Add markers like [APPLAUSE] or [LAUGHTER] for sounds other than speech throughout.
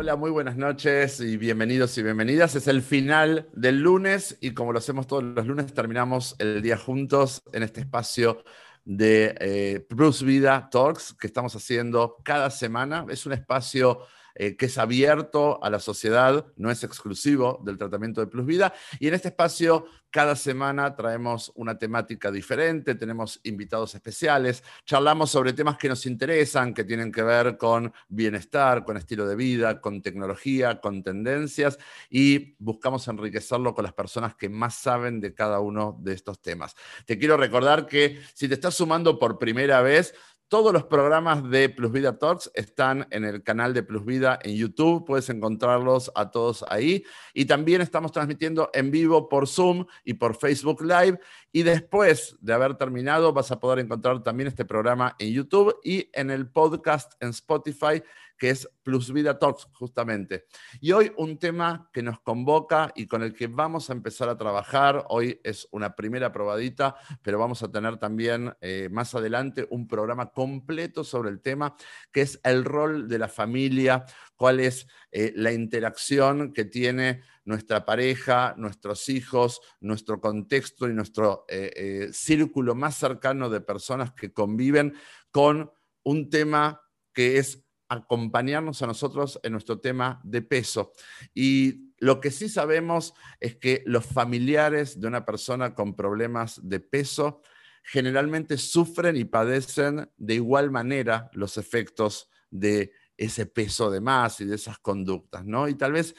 Hola, muy buenas noches y bienvenidos y bienvenidas. Es el final del lunes y como lo hacemos todos los lunes, terminamos el día juntos en este espacio de eh, Plus Vida Talks que estamos haciendo cada semana. Es un espacio eh, que es abierto a la sociedad, no es exclusivo del tratamiento de Plus Vida. Y en este espacio, cada semana traemos una temática diferente, tenemos invitados especiales, charlamos sobre temas que nos interesan, que tienen que ver con bienestar, con estilo de vida, con tecnología, con tendencias, y buscamos enriquecerlo con las personas que más saben de cada uno de estos temas. Te quiero recordar que si te estás sumando por primera vez, todos los programas de Plus Vida Talks están en el canal de Plus Vida en YouTube, puedes encontrarlos a todos ahí. Y también estamos transmitiendo en vivo por Zoom y por Facebook Live. Y después de haber terminado, vas a poder encontrar también este programa en YouTube y en el podcast en Spotify que es Plus Vida Talks, justamente. Y hoy un tema que nos convoca y con el que vamos a empezar a trabajar. Hoy es una primera probadita, pero vamos a tener también eh, más adelante un programa completo sobre el tema, que es el rol de la familia, cuál es eh, la interacción que tiene nuestra pareja, nuestros hijos, nuestro contexto y nuestro eh, círculo más cercano de personas que conviven con un tema que es acompañarnos a nosotros en nuestro tema de peso. Y lo que sí sabemos es que los familiares de una persona con problemas de peso generalmente sufren y padecen de igual manera los efectos de ese peso de más y de esas conductas, ¿no? Y tal vez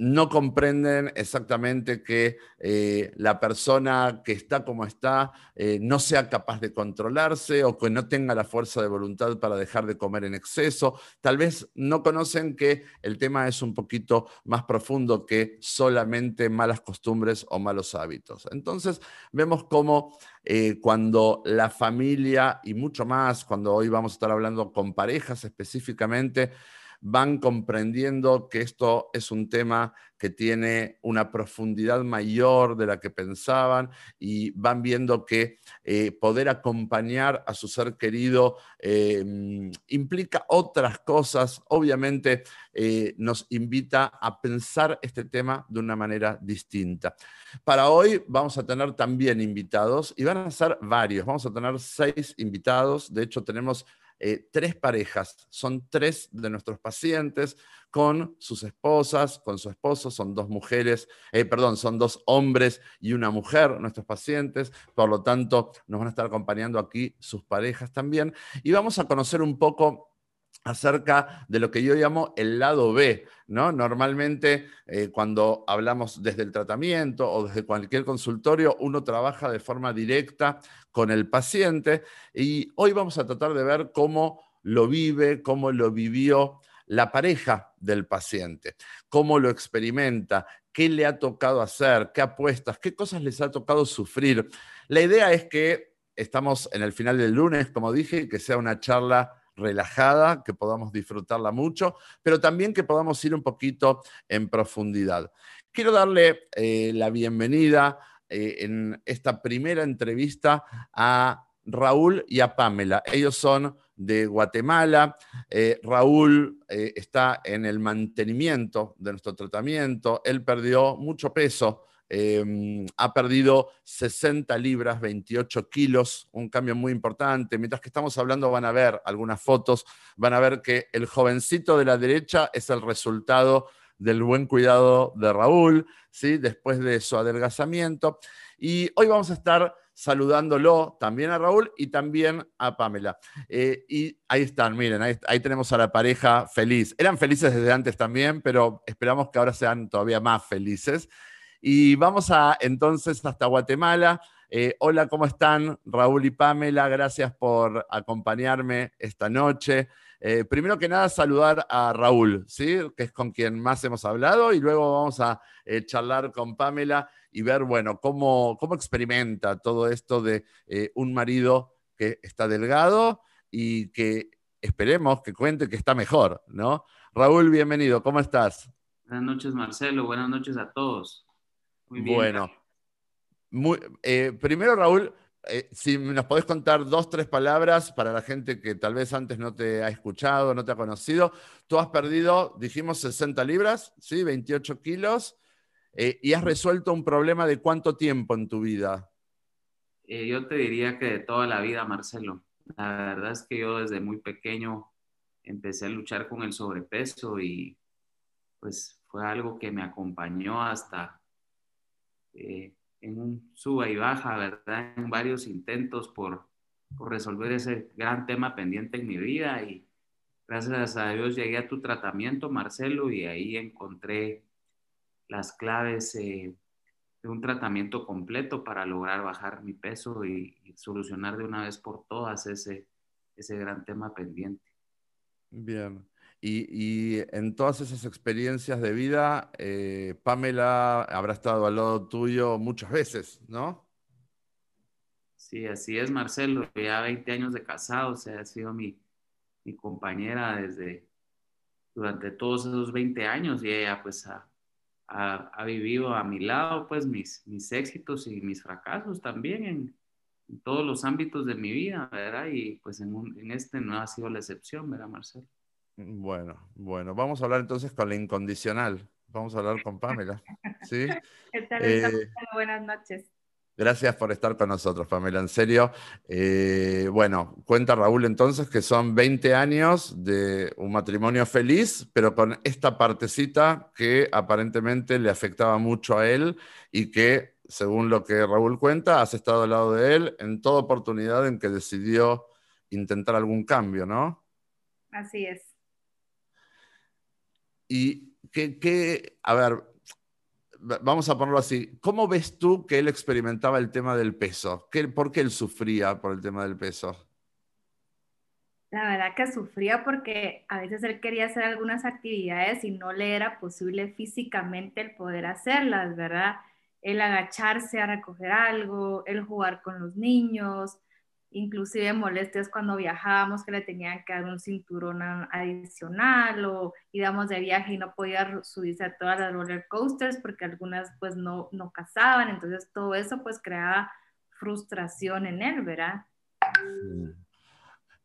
no comprenden exactamente que eh, la persona que está como está eh, no sea capaz de controlarse o que no tenga la fuerza de voluntad para dejar de comer en exceso. Tal vez no conocen que el tema es un poquito más profundo que solamente malas costumbres o malos hábitos. Entonces vemos cómo eh, cuando la familia y mucho más, cuando hoy vamos a estar hablando con parejas específicamente, van comprendiendo que esto es un tema que tiene una profundidad mayor de la que pensaban y van viendo que eh, poder acompañar a su ser querido eh, implica otras cosas. Obviamente eh, nos invita a pensar este tema de una manera distinta. Para hoy vamos a tener también invitados y van a ser varios. Vamos a tener seis invitados. De hecho, tenemos eh, tres parejas, son tres de nuestros pacientes con sus esposas, con su esposo, son dos mujeres, eh, perdón, son dos hombres y una mujer nuestros pacientes, por lo tanto nos van a estar acompañando aquí sus parejas también. Y vamos a conocer un poco acerca de lo que yo llamo el lado B, ¿no? Normalmente eh, cuando hablamos desde el tratamiento o desde cualquier consultorio, uno trabaja de forma directa con el paciente y hoy vamos a tratar de ver cómo lo vive, cómo lo vivió la pareja del paciente, cómo lo experimenta, qué le ha tocado hacer, qué apuestas, qué cosas les ha tocado sufrir. La idea es que estamos en el final del lunes, como dije, que sea una charla relajada, que podamos disfrutarla mucho, pero también que podamos ir un poquito en profundidad. Quiero darle eh, la bienvenida eh, en esta primera entrevista a Raúl y a Pamela. Ellos son de Guatemala. Eh, Raúl está en el mantenimiento de nuestro tratamiento. Él perdió mucho peso Em, ha perdido 60 libras, 28 kilos, un cambio muy importante. Mientras que estamos hablando van a ver algunas fotos, van a ver que el jovencito de la derecha es el resultado del buen cuidado de Raúl, ¿sí? después de su adelgazamiento. Y hoy vamos a estar saludándolo también a Raúl y también a Pamela. Eh, y ahí están, miren, ahí, ahí, tenemos a la pareja feliz. Eran felices desde antes también, pero esperamos que ahora sean todavía más felices. Y vamos a entonces hasta Guatemala. Eh, hola, ¿cómo están? Raúl y Pamela, gracias por acompañarme esta noche. Eh, primero que nada, saludar a Raúl, ¿sí? que es con quien más hemos hablado, y luego vamos a eh, charlar con Pamela y ver, bueno, cómo, cómo experimenta todo esto de un marido que está delgado y que esperemos que cuente que está mejor, ¿no? Raúl, bienvenido, ¿cómo estás? Buenas noches, Marcelo, buenas noches a todos. Bueno, muy, eh, primero Raúl, eh, si nos podés contar dos, tres palabras para la gente que tal vez antes no te ha escuchado, no te ha conocido. Tú has perdido, dijimos, 60 libras, ¿sí? 28 kilos, eh, y has resuelto un problema de cuánto tiempo en tu vida. Yo te diría que de toda la vida, Marcelo. La verdad es que yo desde muy pequeño empecé a luchar con el sobrepeso y pues fue algo que me acompañó hasta eh, en un suba y baja, ¿verdad? En varios intentos por, por resolver ese gran tema pendiente en mi vida y gracias a Dios llegué a tu tratamiento, Marcelo, y ahí encontré las claves eh, de un tratamiento completo para lograr bajar mi peso y, solucionar de una vez por todas ese, ese gran tema pendiente. Bien. Y, en todas esas experiencias de vida, eh, Pamela habrá estado al lado tuyo muchas veces, ¿no? Sí, así es, Marcelo. Ya 20 años de casado, o sea, ha sido mi, compañera desde durante todos esos 20 años y ella pues ha, ha, vivido a mi lado pues mis, mis éxitos y mis fracasos también en, todos los ámbitos de mi vida, ¿verdad? Y pues en, en este no ha sido la excepción, ¿verdad, Marcelo? Bueno, bueno, vamos a hablar entonces con la incondicional. Vamos a hablar con Pamela. ¿sí? [LAUGHS] Eh, buenas noches. Gracias por estar con nosotros, Pamela, en serio. Eh, bueno, cuenta Raúl entonces que son 20 años de un matrimonio feliz, pero con esta partecita que aparentemente le afectaba mucho a él y que, según lo que Raúl cuenta, has estado al lado de él en toda oportunidad en que decidió intentar algún cambio, ¿no? Así es. Y que, a ver, vamos a ponerlo así, ¿cómo ves tú que él experimentaba el tema del peso? ¿Qué, ¿Por qué él sufría por el tema del peso? La verdad que sufría porque a veces él quería hacer algunas actividades y no le era posible físicamente el poder hacerlas, ¿verdad? El agacharse a recoger algo, el jugar con los niños, inclusive molestias cuando viajábamos que le tenían que dar un cinturón adicional o íbamos de viaje y no podía subirse a todas las roller coasters porque algunas pues no, no cazaban, entonces todo eso pues creaba frustración en él, ¿verdad?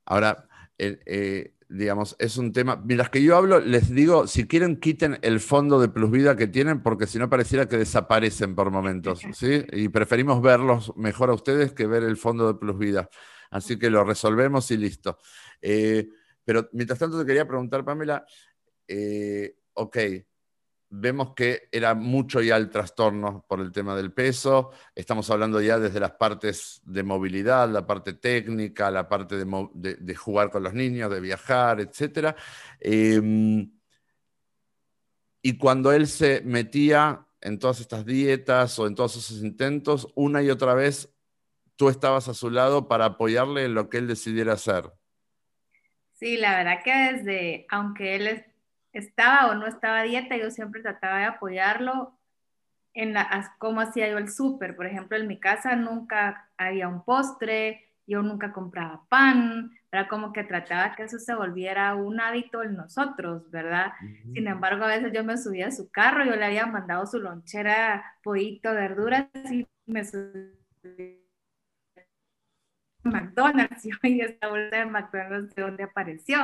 Ahora, eh, digamos, es un tema. Mientras que yo hablo, les digo, si quieren, quiten el fondo de plus vida que tienen, porque si no pareciera que desaparecen por momentos, [LAUGHS] ¿sí? Y preferimos verlos mejor a ustedes que ver el fondo de plus vida. Así que lo resolvemos y listo. Eh, pero mientras tanto te quería preguntar, Pamela, eh, ok, vemos que era mucho ya el trastorno por el tema del peso. Estamos hablando ya desde las partes de movilidad, la parte técnica, la parte de, jugar con los niños, de viajar, etc. Em, y cuando él se metía en todas estas dietas o en todos esos intentos, una y otra vez tú estabas a su lado para apoyarle en lo que él decidiera hacer. Sí, la verdad que desde, aunque él estaba o no estaba a dieta, yo siempre trataba de apoyarlo en la, cómo hacía yo el súper. Por ejemplo, en mi casa nunca había un postre, yo nunca compraba pan, era como que trataba que eso se volviera un hábito en nosotros, ¿verdad? Sin embargo, a veces yo me subía a su carro, yo le había mandado su lonchera, pollito, verduras y me subía a McDonald's [LAUGHS] y esta bolsa de McDonald's de dónde apareció.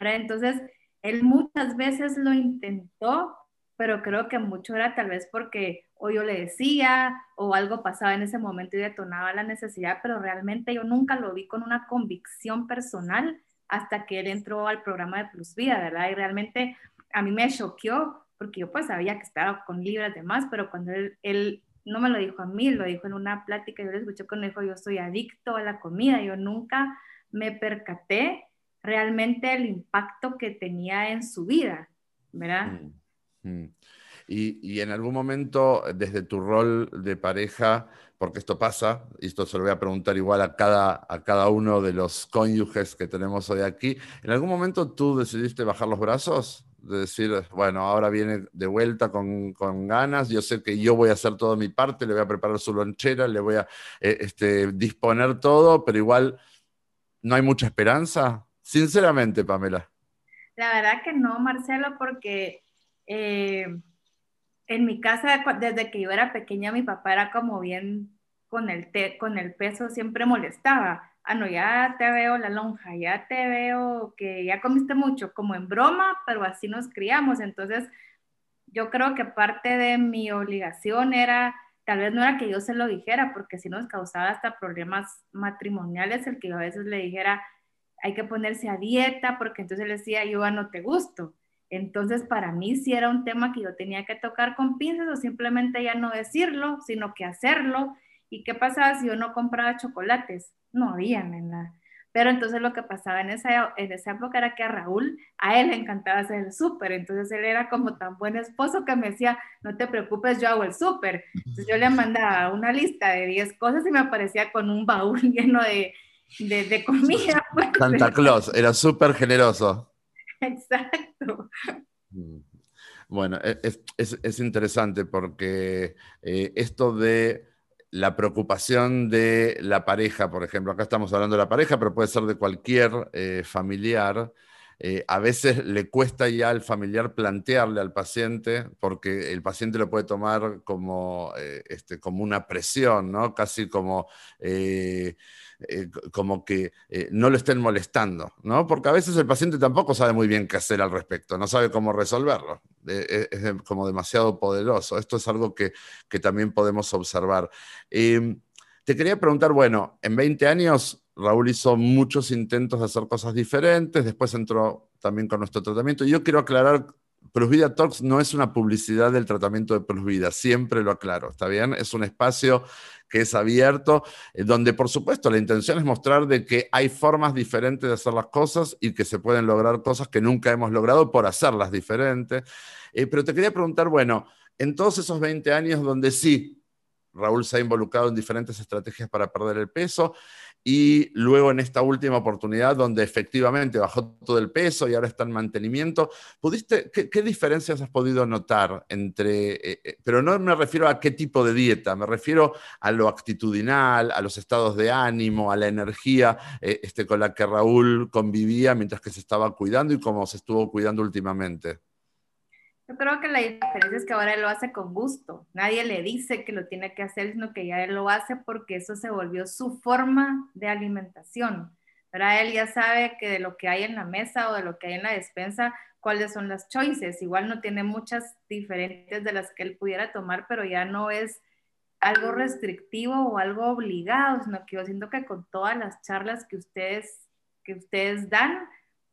¿verdad? Entonces, él muchas veces lo intentó, pero creo que mucho era tal vez porque o yo le decía o algo pasaba en ese momento y detonaba la necesidad, pero realmente yo nunca lo vi con una convicción personal hasta que él entró al programa de Plus Vida, ¿verdad? Y realmente a mí me choqueó porque yo pues sabía que estaba con libras de más, pero cuando él, no me lo dijo a mí, lo dijo en una plática, yo le escuché cuando dijo, yo soy adicto a la comida, yo nunca me percaté realmente el impacto que tenía en su vida, ¿verdad? Mm, mm. Y, en algún momento, desde tu rol de pareja, porque esto pasa, y esto se lo voy a preguntar igual a cada, a cada uno de los cónyuges que tenemos hoy aquí, ¿en algún momento tú decidiste bajar los brazos? De decir, bueno, ahora viene de vuelta con, con ganas, yo sé que yo voy a hacer toda mi parte, le voy a preparar su lonchera, le voy a eh, este, disponer todo, pero igual no hay mucha esperanza. Sinceramente, Pamela. La verdad que no, Marcelo, porque eh, en mi casa, desde que yo era pequeña, mi papá era como bien con el, con el peso siempre molestaba. Ah, no, ya te veo la lonja, ya te veo que ya comiste mucho, como en broma, pero así nos criamos. Entonces, yo creo que parte de mi obligación era, tal vez no era que yo se lo dijera, porque si nos causaba hasta problemas matrimoniales el que yo a veces le dijera, hay que ponerse a dieta, porque entonces le decía, yo no te gusto. Entonces, para mí sí era un tema que yo tenía que tocar con pinzas o simplemente ya no decirlo, sino que hacerlo. ¿Y qué pasaba si yo no compraba chocolates? No habían en la... Pero entonces lo que pasaba en esa, en esa época era que a Raúl, a él le encantaba hacer el súper. Entonces él era como tan buen esposo que me decía, no te preocupes, yo hago el súper. Entonces yo le mandaba una lista de 10 cosas y me aparecía con un baúl [LAUGHS] lleno de, de, comida. [LAUGHS] Pues. Santa Claus, era súper generoso. Exacto. Mm. Bueno, e, es, interesante porque eh, esto de la preocupación de la pareja, por ejemplo, acá estamos hablando de la pareja, pero puede ser de cualquier eh, familiar, eh, a veces le cuesta ya al familiar plantearle al paciente, porque el paciente lo puede tomar como, este, como una presión, ¿no? Casi como eh, como que eh, no lo estén molestando, ¿no? Porque a veces el paciente tampoco sabe muy bien qué hacer al respecto, no sabe cómo resolverlo, eh, es como demasiado poderoso. Esto es algo que, que también podemos observar. Em, te quería preguntar, bueno, en 20 años Raúl hizo muchos intentos de hacer cosas diferentes, después entró también con nuestro tratamiento. Yo quiero aclarar Vida Talks no es una publicidad del tratamiento de Vida, siempre lo aclaro, ¿está bien? Es un espacio que es abierto, eh, donde por supuesto la intención es mostrar de que hay formas diferentes de hacer las cosas y que se pueden lograr cosas que nunca hemos logrado por hacerlas diferentes. Eh, pero te quería preguntar, bueno, en todos esos 20 años donde sí, Raúl se ha involucrado en diferentes estrategias para perder el peso, y luego en esta última oportunidad donde efectivamente bajó todo el peso y ahora está en mantenimiento, ¿pudiste, qué, diferencias has podido notar entre, eh, eh, pero no me refiero a qué tipo de dieta, me refiero a lo actitudinal, a los estados de ánimo, a la energía eh, este, con la que Raúl convivía mientras que se estaba cuidando y cómo se estuvo cuidando últimamente? Yo creo que la diferencia es que ahora él lo hace con gusto. Nadie le dice que lo tiene que hacer, sino que ya él lo hace porque eso se volvió su forma de alimentación. Ahora él ya sabe que de lo que hay en la mesa o de lo que hay en la despensa, cuáles son las choices. Igual no tiene muchas diferentes de las que él pudiera tomar, pero ya no es algo restrictivo o algo obligado, sino que yo siento que con todas las charlas que ustedes, que ustedes dan,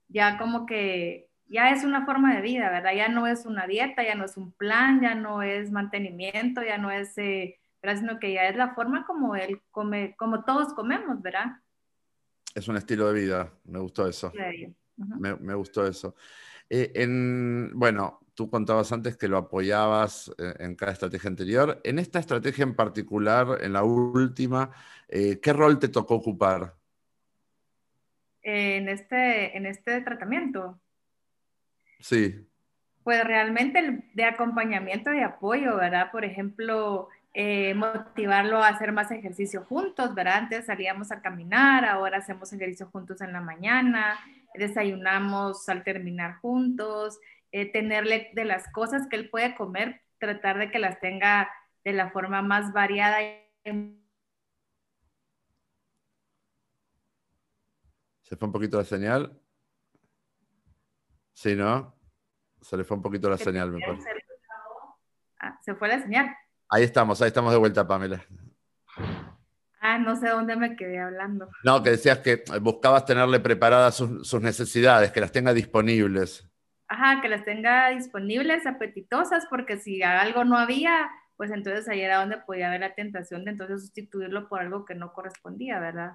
ya como que ya es una forma de vida, ¿verdad? Ya no es una dieta, ya no es un plan, ya no es mantenimiento, ya no es, eh, ¿verdad? Sino que ya es la forma como él come, como todos comemos, ¿verdad? Es un estilo de vida, me gustó eso. me, gustó eso. Eh, en, bueno, tú contabas antes que lo apoyabas eh, en cada estrategia anterior. En esta estrategia en particular, en la última, ¿qué rol te tocó ocupar? En este, en este tratamiento. Sí. Pues realmente de acompañamiento y apoyo, ¿verdad? Por ejemplo, eh, motivarlo a hacer más ejercicio juntos, ¿verdad? Antes salíamos a caminar, ahora hacemos ejercicio juntos en la mañana, desayunamos al terminar juntos, eh, tenerle de las cosas que él puede comer, tratar de que las tenga de la forma más variada. Se fue un poquito la señal. Sí, ¿no? Se le fue un poquito la señal, me parece. Ah, se fue la señal. Ahí estamos, ahí estamos de vuelta, Pamela. Ah, no sé dónde me quedé hablando. No, que decías que buscabas tenerle preparadas sus, necesidades, que las tenga disponibles. Ajá, que las tenga disponibles, apetitosas, porque si algo no había, pues entonces ahí era donde podía haber la tentación de entonces sustituirlo por algo que no correspondía, ¿verdad?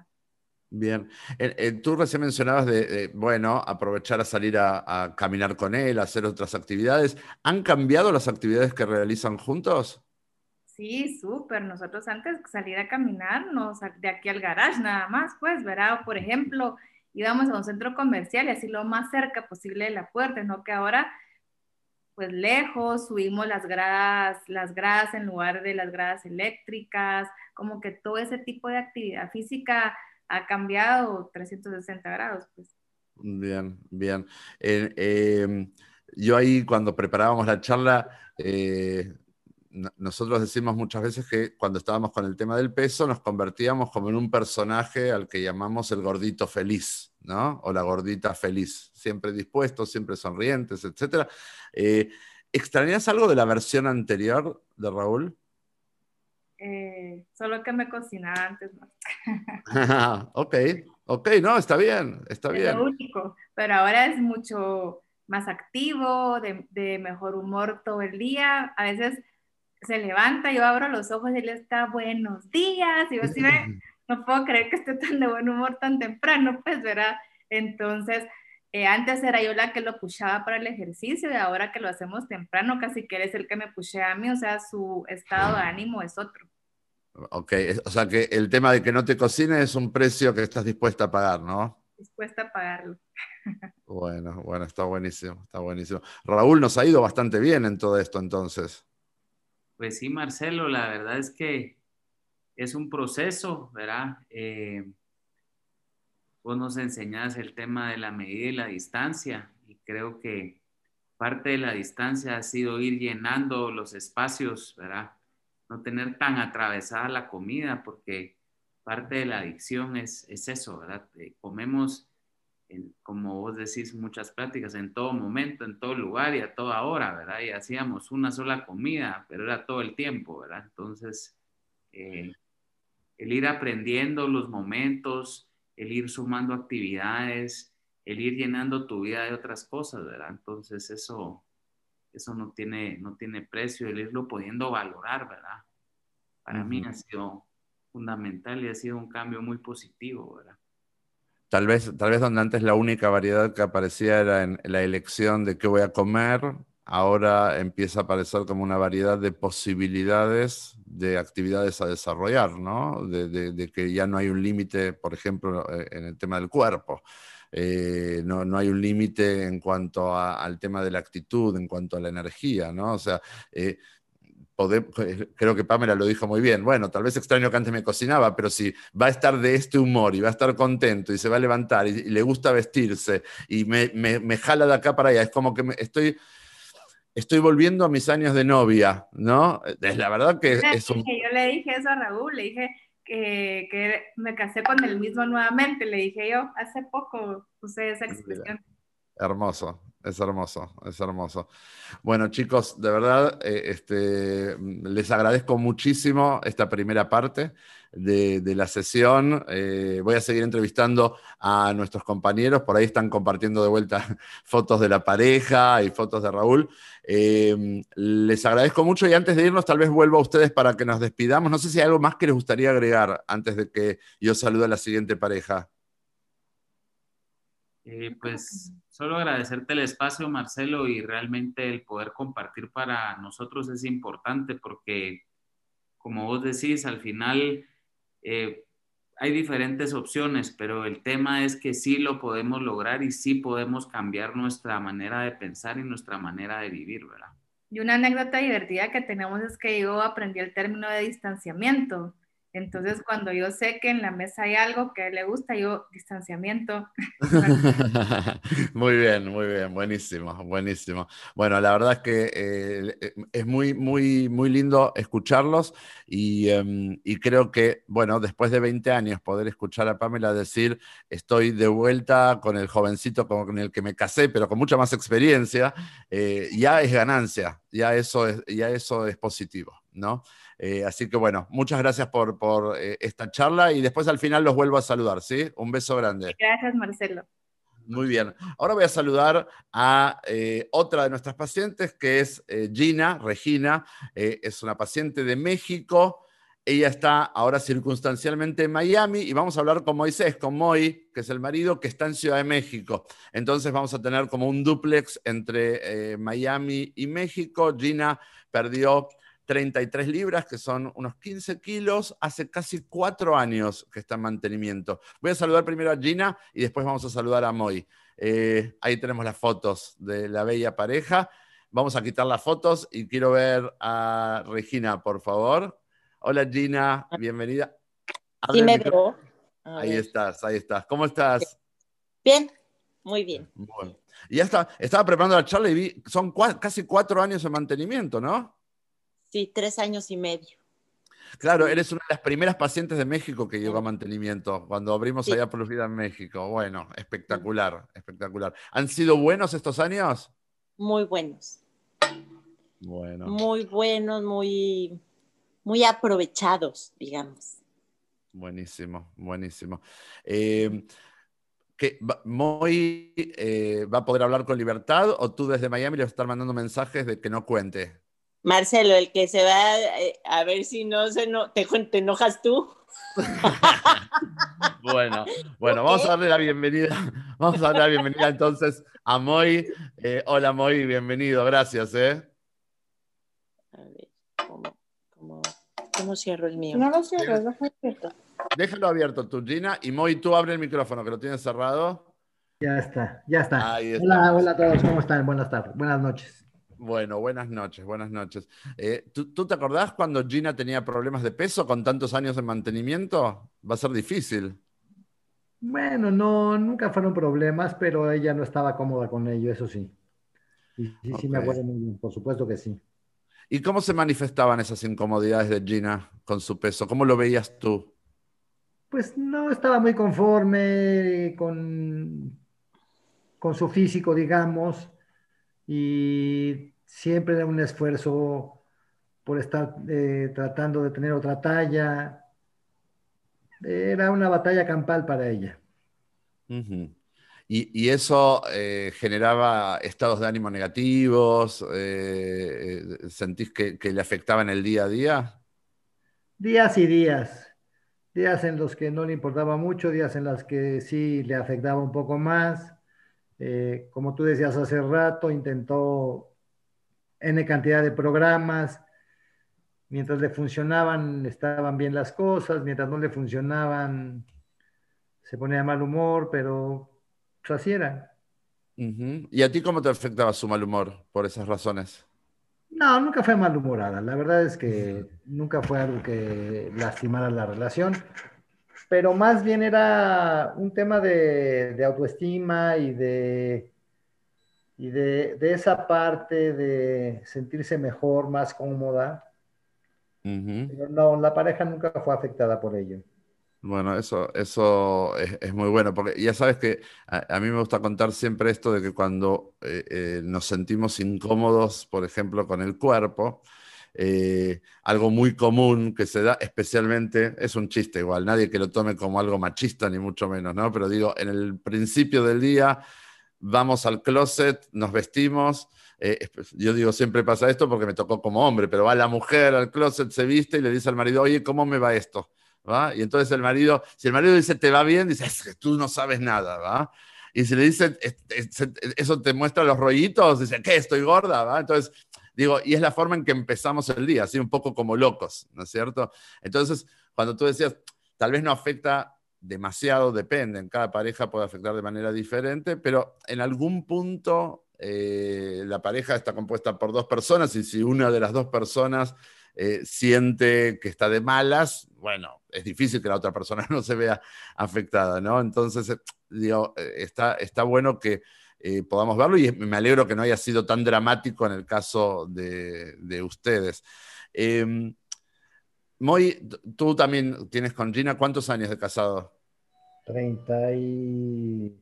Bien. Eh, eh, tú recién mencionabas de, bueno, aprovechar a salir a, caminar con él, a hacer otras actividades. ¿Han cambiado las actividades que realizan juntos? Sí, súper. Nosotros antes salir a caminar, de aquí al garage nada más, pues, ¿verdad? por ejemplo, íbamos a un centro comercial y así lo más cerca posible de la puerta, ¿no? Que ahora, pues lejos, subimos las gradas, las gradas en lugar de las gradas eléctricas, como que todo ese tipo de actividad física ha cambiado 360 grados. Pues. Bien, bien. Em, yo ahí cuando preparábamos la charla, eh, nosotros decimos muchas veces que cuando estábamos con el tema del peso nos convertíamos como en un personaje al que llamamos el gordito feliz, ¿no? O la gordita feliz, siempre dispuestos, siempre sonrientes, etc. Eh, ¿Extrañas algo de la versión anterior de Raúl? Eh, solo que me cocinaba antes más. [LAUGHS] [LAUGHS] ok, ok, no, está bien, está bien. lo único, pero ahora es mucho más activo, de, mejor humor todo el día. A veces se levanta, yo abro los ojos y él está buenos días. Y yo así [LAUGHS] no puedo creer que esté tan de buen humor tan temprano, pues, ¿verdad? Entonces, eh, antes era yo la que lo pushaba para el ejercicio y ahora que lo hacemos temprano, casi que él es el que me pushea a mí, o sea, su estado de ánimo es otro. Ok, o sea que el tema de que no te cocine es un precio que estás dispuesta a pagar, ¿no? Dispuesta a pagarlo. Bueno, bueno, está buenísimo, está buenísimo. Raúl, nos ha ido bastante bien en todo esto entonces. Pues sí, Marcelo, la verdad es que es un proceso, ¿verdad? Eh, vos nos enseñás el tema de la medida y la distancia y creo que parte de la distancia ha sido ir llenando los espacios, ¿verdad? No tener tan atravesada la comida porque parte de la adicción es, es eso, ¿verdad? Eh, comemos como vos decís, muchas pláticas en todo momento, en todo lugar y a toda hora, ¿verdad? Y hacíamos una sola comida, pero era todo el tiempo, ¿verdad? Entonces, eh, el ir aprendiendo los momentos, el ir sumando actividades, el ir llenando tu vida de otras cosas, ¿verdad? Entonces, eso, eso no tiene, no tiene precio, el irlo pudiendo valorar, ¿verdad? Para mí ha sido fundamental y ha sido un cambio muy positivo, ¿verdad? Tal vez, tal vez donde antes la única variedad que aparecía era en la elección de qué voy a comer, ahora empieza a aparecer como una variedad de posibilidades de actividades a desarrollar, ¿no? De, que ya no hay un límite, por ejemplo, eh, en el tema del cuerpo. Eh, no, no, hay un límite en cuanto al tema de la actitud, en cuanto a la energía, ¿no? O sea, eh, [LAUGHS] creo que Pamela lo dijo muy bien, bueno, tal vez extraño que antes me cocinaba, pero si va a estar de este humor y va a estar contento y se va a levantar y, le gusta vestirse y me, me, jala de acá para allá, es como que estoy, estoy volviendo a mis años de novia, ¿no? Es la verdad que es un... Yo le dije eso a Raúl, le dije que, que, me casé con el mismo nuevamente, le dije yo, hace poco usé esa expresión. Hermoso, es hermoso, es hermoso. Bueno, chicos, de verdad, eh, este, les agradezco muchísimo esta primera parte de, la sesión. Eh, voy a seguir entrevistando a nuestros compañeros, por ahí están compartiendo de vuelta [LAUGHS] fotos de la pareja y fotos de Raúl. Eh, les agradezco mucho y antes de irnos, tal vez vuelvo a ustedes para que nos despidamos. No sé si hay algo más que les gustaría agregar antes de que yo salude a la siguiente pareja. pues solo agradecerte el espacio, Marcelo, y realmente el poder compartir para nosotros es importante porque, como vos decís, al final eh, hay diferentes opciones, pero el tema es que sí lo podemos lograr y sí podemos cambiar nuestra manera de pensar y nuestra manera de vivir, ¿verdad? Y una anécdota divertida que tenemos es que yo aprendí el término de distanciamiento. Entonces, cuando yo sé que en la mesa hay algo que le gusta, yo distanciamiento. [LAUGHS] muy bien, muy bien, buenísimo, buenísimo. Bueno, la verdad es que eh, es muy, muy, muy lindo escucharlos em, y, creo que, bueno, después de 20 años poder escuchar a Pamela decir, estoy de vuelta con el jovencito con el que me casé, pero con mucha más experiencia, eh, ya es ganancia, ya eso es, ya eso es positivo, ¿no? Eh, así que bueno, muchas gracias por, eh, esta charla y después al final los vuelvo a saludar, ¿sí? Un beso grande. Gracias, Marcelo. Muy bien. Ahora voy a saludar a eh, otra de nuestras pacientes, que es Gina, Regina. es una paciente de México. Ella está ahora circunstancialmente en Miami y vamos a hablar con Moisés, con Moy, que es el marido, que está en Ciudad de México. Entonces vamos a tener como un duplex entre Miami y México. Gina perdió 33 libras, que son unos 15 kilos, hace casi cuatro años que está en mantenimiento. Voy a saludar primero a Gina y después vamos a saludar a Moy. Eh, ahí tenemos las fotos de la bella pareja. Vamos a quitar las fotos y quiero ver a Regina, por favor. Hola Gina, bienvenida. Sí me veo. Ahí estás, ahí estás. ¿Cómo estás? Bien, muy bien. Y ya está, estaba preparando la charla y vi, son casi cuatro años de mantenimiento, ¿no? Sí, tres años y medio. Claro, eres una de las primeras pacientes de México que llegó a mantenimiento cuando abrimos Sí. allá por vida en México. Bueno, espectacular, espectacular. ¿Han sido buenos estos años? Muy buenos, Bueno. muy buenos, muy, muy aprovechados, digamos. Buenísimo, buenísimo. Eh, ¿qué, va- ¿Moy eh, va a poder hablar con libertad o tú desde Miami le vas a estar mandando mensajes de que no cuente? Marcelo, el que se va, eh, a ver si no se no, te, te enojas tú. [LAUGHS] Bueno, bueno, vamos a darle la bienvenida. Vamos a darle la bienvenida entonces a Moy. Eh, hola Moy, bienvenido, gracias. ¿eh? A ver, ¿cómo, cómo, cómo cierro el mío? No lo cierres, deja abierto. Déjalo abierto tú, Gina. Y Moy, tú abre el micrófono, que lo tienes cerrado. Ya está, ya está. Ahí Hola, hola a todos, ¿cómo están? Buenas tardes, buenas noches. Bueno, buenas noches, buenas noches. Eh, ¿tú, tú te acordás cuando Gina tenía problemas de peso con tantos años de mantenimiento? Va a ser difícil. Bueno, no, nunca fueron problemas, pero ella no estaba cómoda con ello, eso sí. Y sí, sí me acuerdo muy bien, por supuesto que sí. ¿Y cómo se manifestaban esas incomodidades de Gina con su peso? ¿Cómo lo veías tú? Pues no estaba muy conforme con, con su físico, digamos, y siempre era un esfuerzo por estar eh, tratando de tener otra talla. Era una batalla campal para ella. Y, y eso eh, generaba estados de ánimo negativos, eh, ¿sentís que, que le afectaban el día a día? Días y días. Días en los que no le importaba mucho, días en los que sí le afectaba un poco más. Eh, como tú decías hace rato, intentó N cantidad de programas. Mientras le funcionaban, estaban bien las cosas. Mientras no le funcionaban, se ponía de mal humor, pero pues, así era. ¿Y a ti cómo te afectaba su mal humor por esas razones? No, nunca fue malhumorada. La verdad es que nunca fue algo que lastimara la relación, pero más bien era un tema de, de autoestima y de, y de, de esa parte de sentirse mejor, más cómoda. Pero no, la pareja nunca fue afectada por ello. Bueno, eso, eso es, es muy bueno, porque ya sabes que a, a mí me gusta contar siempre esto de que cuando eh, eh, nos sentimos incómodos, por ejemplo, con el cuerpo, eh, algo muy común que se da, especialmente, es un chiste igual, nadie que lo tome como algo machista, ni mucho menos, ¿no? Pero digo, en el principio del día vamos al closet, nos vestimos. eh, espe- yo digo, siempre pasa esto porque me tocó como hombre, pero va la mujer al closet, se viste y le dice al marido, oye, ¿cómo me va esto? ¿Va? Y entonces el marido, si el marido dice, te va bien, dice, es que tú no sabes nada, ¿va? Y si le dice, "Es- es- eso te muestra los rollitos, dice, ¿qué? Estoy gorda, ¿va? Entonces, digo, y es la forma en que empezamos el día, así un poco como locos, ¿no es cierto? Entonces, cuando tú decías, tal vez no afecta demasiado, depende, en cada pareja puede afectar de manera diferente, pero en algún punto eh, la pareja está compuesta por dos personas y si una de las dos personas eh, siente que está de malas, bueno, es difícil que la otra persona [LAUGHS] no se vea afectada, ¿no? Entonces, eh, digo, está, está bueno que eh, podamos verlo y me alegro que no haya sido tan dramático en el caso de, de ustedes. Eh, Moy, tú también tienes con Gina, ¿cuántos años de casado? 30 y...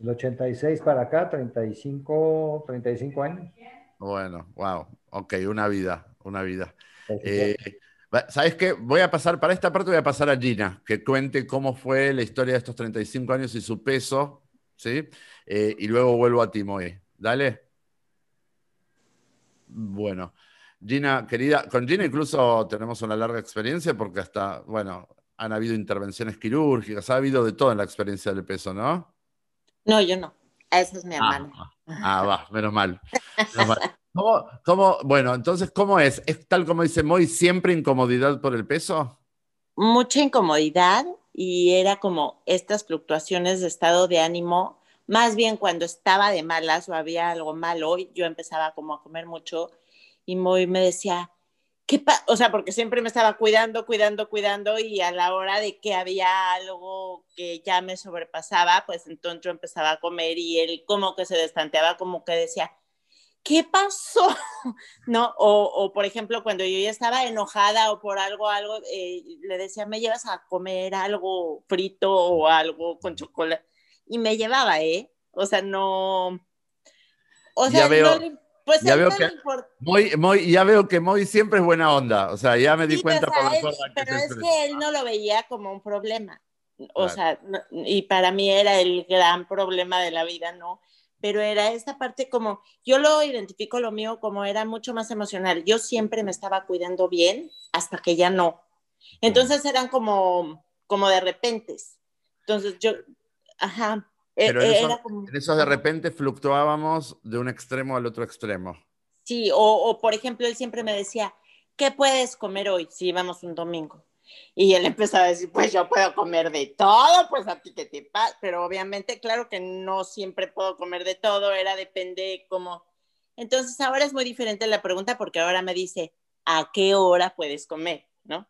El 86 para acá, 35, 35 años. Bueno, wow, ok, una vida, una vida. Eh, ¿Sabes qué? Voy a pasar, para esta parte voy a pasar a Gina, que cuente cómo fue la historia de estos 35 años y su peso, ¿sí? Eh, y luego vuelvo a ti, Moy. Dale. Bueno, Gina, querida, con Gina incluso tenemos una larga experiencia porque hasta, bueno, han habido intervenciones quirúrgicas, ha habido de todo en la experiencia del peso, ¿no? No, yo no. Esa es mi Ah, hermana. ah, va, menos mal. menos mal. [LAUGHS] ¿Cómo, cómo- bueno, entonces, ¿cómo es? ¿Es tal como dice Moy, siempre incomodidad por el peso? Mucha incomodidad y era como estas fluctuaciones de estado de ánimo. Más bien cuando estaba de malas o había algo malo, yo empezaba como a comer mucho y Moy me decía, ¿qué pa-?" O sea, porque siempre me estaba cuidando, cuidando, cuidando y a la hora de que había algo que ya me sobrepasaba, pues entonces yo empezaba a comer y él como que se destanteaba, como que decía, ¿qué pasó? [LAUGHS] ¿No? O, por ejemplo, cuando yo ya estaba enojada o por algo, algo, eh, le decía, me llevas a comer algo frito o algo con chocolate. Y me llevaba, ¿eh? O sea, no... O sea, no pues ya veo que muy, ya veo que Moy siempre es buena onda. O sea, ya me di cuenta por él, Pero es que él no lo veía como un problema. O sea, y para mí era el gran problema de la vida, ¿no? Pero era esta parte como, yo lo identifico lo mío como era mucho más emocional. Yo siempre me estaba cuidando bien hasta que ya no. Entonces eran como, como de repentes. Entonces yo, ajá, e, Pero en, e, esos, de repente fluctuábamos de un extremo al otro extremo. Sí, o, por ejemplo, él siempre me decía, ¿qué puedes comer hoy si vamos un domingo? Y él empezaba a decir, pues yo puedo comer de todo, pues a ti que te pasa. Pero obviamente, claro que no siempre puedo comer de todo, era depende como... Entonces ahora es muy diferente la pregunta porque ahora me dice, ¿a qué hora puedes comer? ¿No?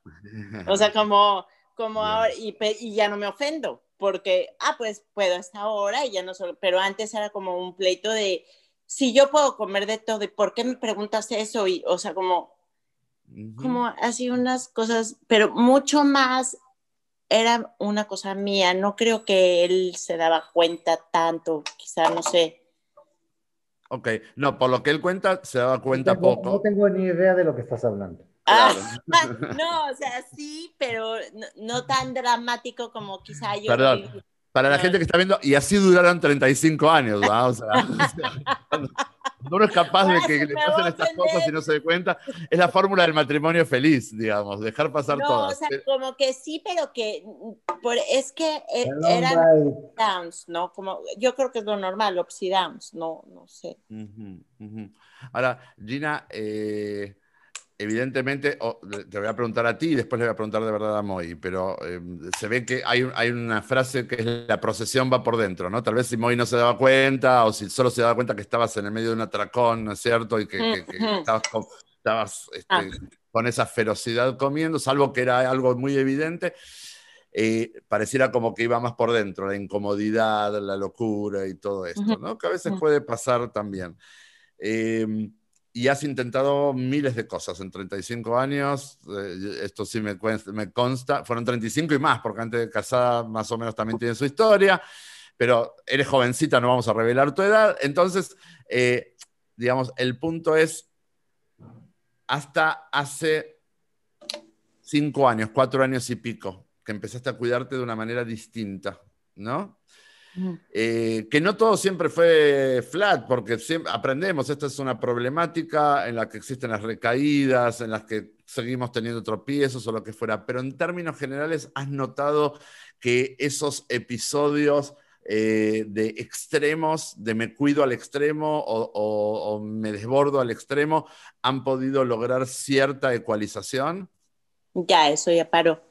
O sea, como, como ahora, y, y ya no me ofendo, porque, ah, pues puedo hasta ahora y ya no solo, pero antes era como un pleito de, si yo puedo comer de todo, ¿y por qué me preguntas eso? Y, o sea, como, como así unas cosas, pero mucho más era una cosa mía, no creo que él se daba cuenta tanto, quizá, no sé. Ok, no, por lo que él cuenta, se daba cuenta poco. No tengo ni idea de lo que estás hablando. Ah, [LAUGHS] no, o sea, sí, pero no, tan dramático como quizá yo. Perdón. Para la gente que está viendo, y así duraron 35 años, ¿va? O sea, [LAUGHS] uno es capaz de que le pasen estas cosas y no se dé cuenta, es la fórmula del matrimonio feliz, digamos, dejar pasar todo. O sea, como que sí, pero que por, es que e, eran downs, ¿no? Como, yo creo que es lo normal, ups y downs, no, no sé. Ahora, Gina, eh, evidentemente, te voy a preguntar a ti y después le voy a preguntar de verdad a Moy, pero em, se ve que hay, hay, una frase que es la procesión va por dentro, ¿no? Tal vez si Moy no se daba cuenta o si solo se daba cuenta que estabas en el medio de un atracón, ¿no es cierto? Y que, estabas, este, ah. con, esa ferocidad comiendo, salvo que era algo muy evidente. Eh, pareciera como que iba más por dentro, la incomodidad, la locura y todo esto, ¿no? Que a veces puede pasar también. Eh, y has intentado miles de cosas en 35 años. Eh, esto sí me, consta. Fueron 35 y más, porque antes de casada más o menos también tiene su historia. Pero eres jovencita, no vamos a revelar tu edad. Entonces, eh, digamos, el punto es, hasta hace cinco años, cuatro años y pico, que empezaste a cuidarte de una manera distinta, ¿no? Eh, que no todo siempre fue flat, porque siempre aprendemos, esta es una problemática en la que existen las recaídas, en las que seguimos teniendo tropiezos o lo que fuera, pero en términos generales has notado que esos episodios eh, de extremos, de me cuido al extremo o me desbordo al extremo, han podido lograr cierta ecualización? Ya, eso ya paró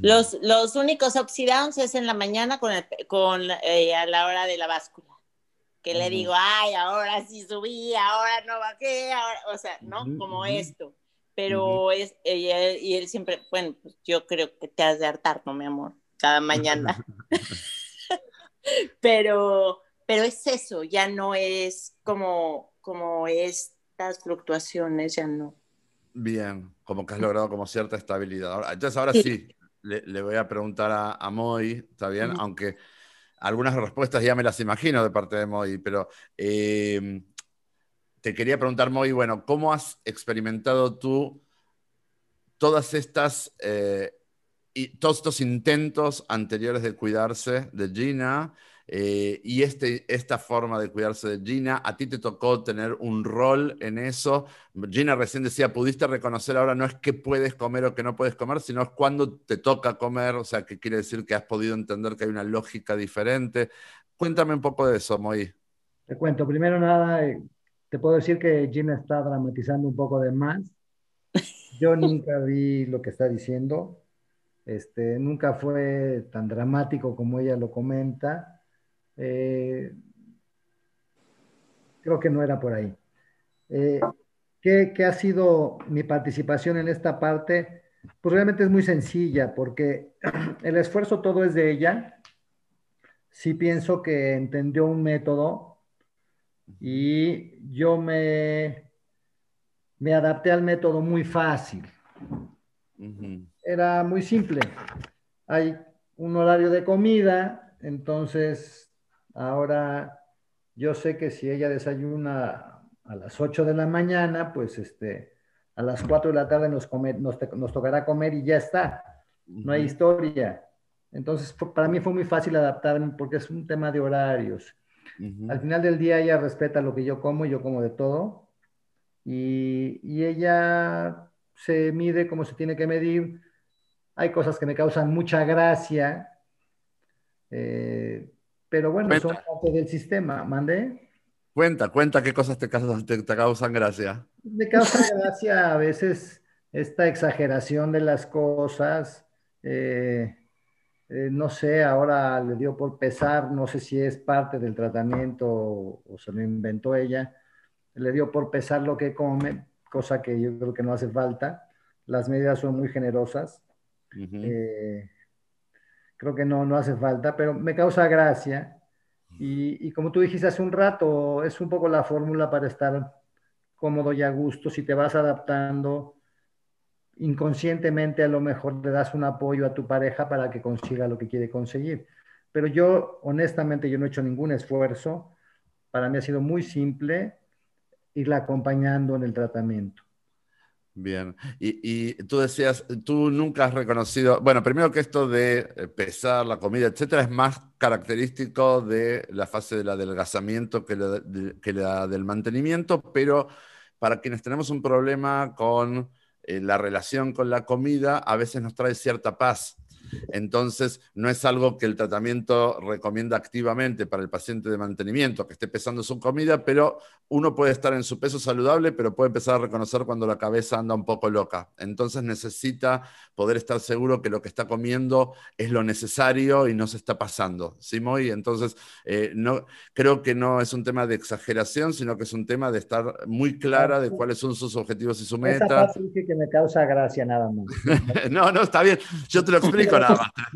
los, los únicos oxidowns es en la mañana con, con eh, a la hora de la báscula. Que le digo, ay, ahora sí subí, ahora no bajé, ahora, o sea, ¿no? Como esto. Pero es, y él, siempre, bueno, pues yo creo que te has de hartar, ¿no, mi amor? Cada mañana. [LAUGHS] [LAUGHS] pero, pero es eso, ya no es como, como estas fluctuaciones, ya no. Bien, como que has logrado como cierta estabilidad. Entonces ahora sí, le, voy a preguntar a, Moy, ¿está bien? Aunque algunas respuestas ya me las imagino de parte de Moy, pero em, te quería preguntar, Moy, bueno, ¿cómo has experimentado tú todas estas, eh, y todos estos intentos anteriores de cuidarse de Gina? Eh, y este, esta forma de cuidarse de Gina, ¿a ti te tocó tener un rol en eso? Gina recién decía, pudiste reconocer ahora no es qué puedes comer o qué no puedes comer, sino es cuándo te toca comer, o sea, que quiere decir que has podido entender que hay una lógica diferente. Cuéntame un poco de eso, Moy. Te cuento, primero nada, eh, te puedo decir que Gina está dramatizando un poco de más. Yo [LAUGHS] nunca vi lo que está diciendo. Este, nunca fue tan dramático como ella lo comenta eh, creo que no era por ahí. Eh, ¿qué, ha sido mi participación en esta parte? Pues realmente es muy sencilla, porque [CLEARS THROAT] el esfuerzo todo es de ella. Sí pienso que entendió un método y yo me, me adapté al método muy fácil. Era muy simple. Hay un horario de comida, entonces ahora yo sé que si ella desayuna a las 8 de la mañana, pues este, a las 4 de la tarde nos, nos, tocará comer y ya está. No hay historia. Entonces, para mí fue muy fácil adaptarme porque es un tema de horarios. Al final del día ella respeta lo que yo como, y yo como de todo. Y, y, ella se mide como se tiene que medir. Hay cosas que me causan mucha gracia, eh, pero bueno, son parte del sistema. ¿Mandé? Cuenta, cuenta qué cosas te, causan, gracia. Me causa gracia a veces esta exageración de las cosas. Eh, eh, no sé, ahora le dio por pesar, no sé si es parte del tratamiento o, se lo inventó ella, le dio por pesar lo que come, cosa que yo creo que no hace falta. Las medidas son muy generosas. Eh, creo que no, no hace falta, pero me causa gracia. Y, como tú dijiste hace un rato, es un poco la fórmula para estar cómodo y a gusto. Si te vas adaptando, inconscientemente a lo mejor le das un apoyo a tu pareja para que consiga lo que quiere conseguir. Pero yo, honestamente, yo no he hecho ningún esfuerzo. Para mí ha sido muy simple irla acompañando en el tratamiento. Bien, y, tú decías, tú nunca has reconocido, bueno, primero que esto de eh, pesar la comida, etcétera, es más característico de la fase del adelgazamiento que que la del mantenimiento, pero para quienes tenemos un problema con eh, la relación con la comida a veces nos trae cierta paz. Entonces, no es algo que el tratamiento recomienda activamente para el paciente de mantenimiento, que esté pesando su comida, pero uno puede estar en su peso saludable, pero puede empezar a reconocer cuando la cabeza anda un poco loca. Entonces necesita poder estar seguro que lo que está comiendo es lo necesario y no se está pasando. ¿Sí, Moy? Entonces, eh, no, creo que no es un tema de exageración, sino que es un tema de estar muy clara de cuáles son sus objetivos y su meta. Esa que me causa gracia nada más. [LAUGHS] no, no, está bien. Yo te lo explico [LAUGHS] nada más.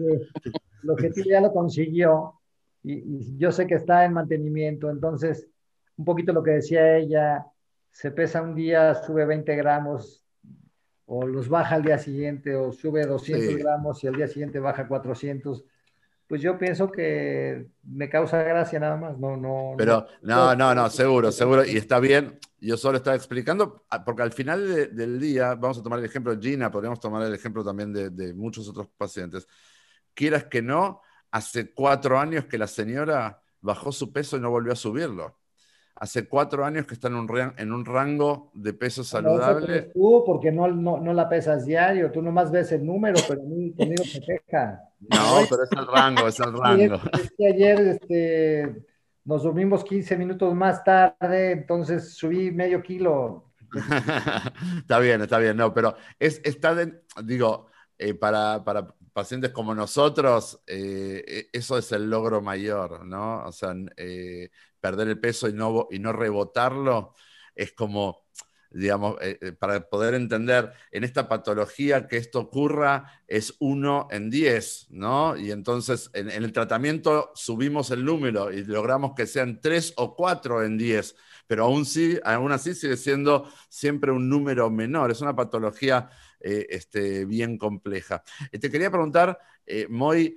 El objetivo ya lo consiguió y yo sé que está en mantenimiento, entonces un poquito lo que decía ella, se pesa un día, sube 20 gramos, o los baja al día siguiente, o sube 200 gramos y al día siguiente baja 400. Pues yo pienso que me causa gracia nada más, no, no. Pero no, no, no, seguro, seguro, y está bien. Yo solo estaba explicando, ah, porque al final del día, vamos a tomar el ejemplo de Gina, podríamos tomar el ejemplo también de, de muchos otros pacientes. Quieras que no, hace cuatro años que la señora bajó su peso y no volvió a subirlo hace cuatro años que está en un, en un rango de peso saludable. No, tú porque no, no, no, la pesas diario, tú nomás ves el número, pero conmigo se queja. No, pero es el rango, es el rango. Es, que ayer este, nos dormimos 15 minutos más tarde, entonces subí medio kilo. [LAUGHS] está bien, está bien, no, pero es, está, digo, eh, para, para, pacientes como nosotros, eh, e, eso es el logro mayor, ¿no? O sea, eh, perder el peso y no, y no rebotarlo es como, digamos, eh, para poder entender en esta patología que esto ocurra es uno en diez, ¿no? Y entonces en, el tratamiento subimos el número y logramos que sean tres o cuatro en diez, pero aún, sí, aún así sigue siendo siempre un número menor. Es una patología eh, este, bien compleja. Eh, te quería preguntar, eh, Moy,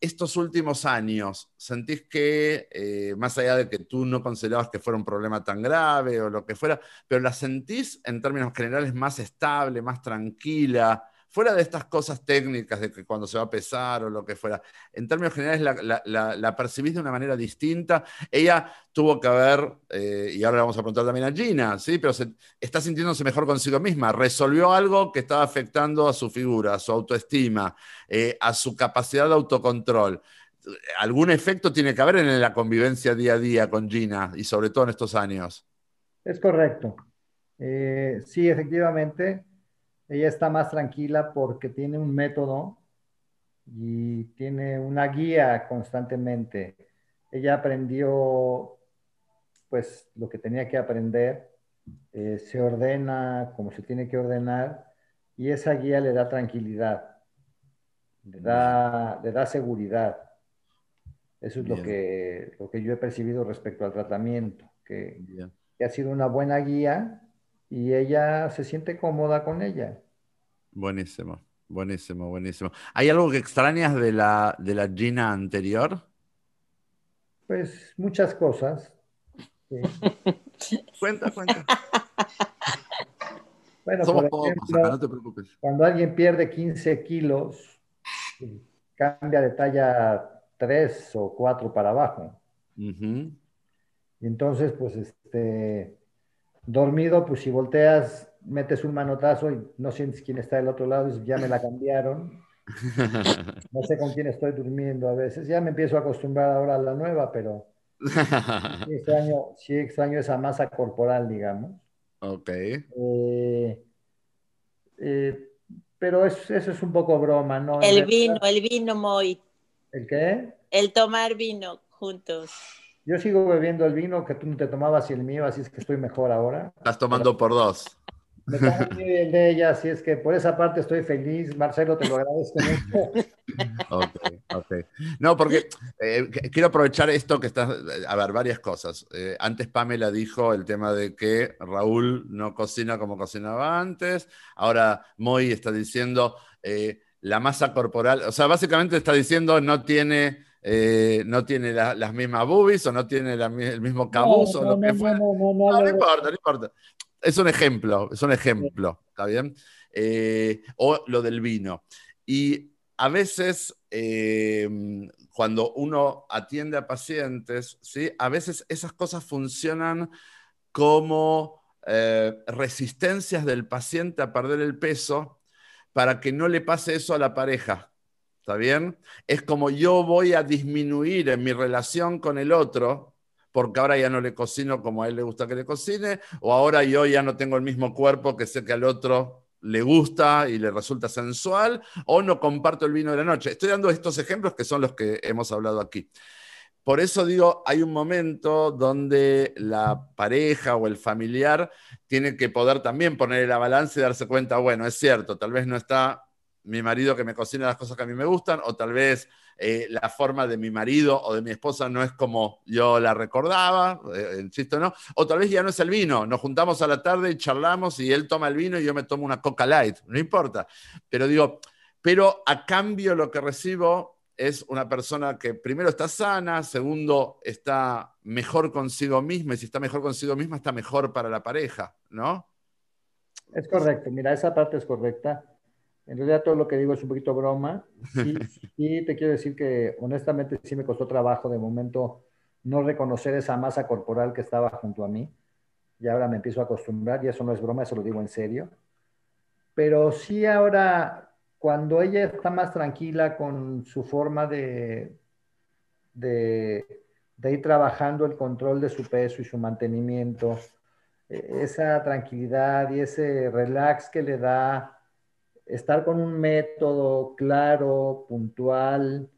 estos últimos años, ¿sentís que, más allá de que tú no considerabas que fuera un problema tan grave o lo que fuera, pero la sentís en términos generales más estable, más tranquila? Fuera de estas cosas técnicas de que cuando se va a pesar o lo que fuera, en términos generales la, percibís de una manera distinta. Ella tuvo que haber, eh, y ahora le vamos a preguntar también a Gina, ¿sí? pero está sintiéndose mejor consigo misma, resolvió algo que estaba afectando a su figura, a su autoestima, eh, a su capacidad de autocontrol. ¿Algún efecto tiene que haber en la convivencia día a día con Gina y sobre todo en estos años? Es correcto. Eh, sí, efectivamente, ella está más tranquila porque tiene un método y tiene una guía constantemente. Ella aprendió pues lo que tenía que aprender, eh, se ordena como se tiene que ordenar y esa guía le da tranquilidad, le da, le da seguridad. Eso es lo que, lo que yo he percibido respecto al tratamiento, que, que, ha sido una buena guía y ella se siente cómoda con ella. Buenísimo, buenísimo, buenísimo. ¿Hay algo que extrañas de la, de la Gina anterior? Pues muchas cosas. [LAUGHS] cuenta, cuenta. [LAUGHS] Bueno, por ejemplo, no te preocupes. cuando alguien pierde 15 kilos, cambia de talla 3 o 4 para abajo. Y entonces, pues, este, dormido, pues si volteas, metes un manotazo y no sientes quién está del otro lado, y ya me la cambiaron. [LAUGHS] No sé con quién estoy durmiendo a veces. Ya me empiezo a acostumbrar ahora a la nueva, pero [LAUGHS] sí extraño, sí extraño esa masa corporal, digamos. Ok. Eh, eh, pero eso es un poco broma, ¿no? El vino, el vino, Moy. ¿El qué? El tomar vino juntos. Yo sigo bebiendo el vino que tú no te tomabas y el mío, así es que estoy mejor ahora. Estás tomando por dos. Me bien de ella, así es que por esa parte estoy feliz. Marcelo, te lo agradezco mucho. Ok, ok. No, porque eh, quiero aprovechar esto que estás, a ver, varias cosas. Eh, antes Pamela dijo el tema de que Raúl no cocina como cocinaba antes. Ahora Moy está diciendo eh, la masa corporal, o sea, básicamente está diciendo no tiene... no tiene las mismas boobies o no tiene el mismo cabuz o lo que fuera. No, no, importa, no importa es un ejemplo, es un ejemplo, ¿está bien? Eh, o lo del vino. Y a veces, em, cuando uno atiende a pacientes, ¿sí? a veces esas cosas funcionan como eh, resistencias del paciente a perder el peso para que no le pase eso a la pareja. ¿Está bien? Es como yo voy a disminuir en mi relación con el otro porque ahora ya no le cocino como a él le gusta que le cocine, o ahora yo ya no tengo el mismo cuerpo que sé que al otro le gusta y le resulta sensual, o no comparto el vino de la noche. Estoy dando estos ejemplos que son los que hemos hablado aquí. Por eso digo, hay un momento donde la pareja o el familiar tiene que poder también poner la balanza y darse cuenta, bueno, es cierto, tal vez no está mi marido que me cocina las cosas que a mí me gustan, o tal vez eh, la forma de mi marido o de mi esposa no es como yo la recordaba, eh, insisto, ¿no? O tal vez ya no es el vino, nos juntamos a la tarde y charlamos y él toma el vino y yo me tomo una Coca Light, no importa. Pero digo, pero a cambio lo que recibo es una persona que primero está sana, segundo está mejor consigo misma y si está mejor consigo misma está mejor para la pareja, ¿no? Es correcto, mira, esa parte es correcta. En realidad todo lo que digo es un poquito broma. Y, [LAUGHS] te quiero decir que honestamente sí me costó trabajo de momento no reconocer esa masa corporal que estaba junto a mí. Y ahora me empiezo a acostumbrar y eso no es broma, eso lo digo en serio. Pero sí ahora, cuando ella está más tranquila con su forma de, de, de ir trabajando el control de su peso y su mantenimiento, e, esa tranquilidad y ese relax que le da estar con un método claro, puntual,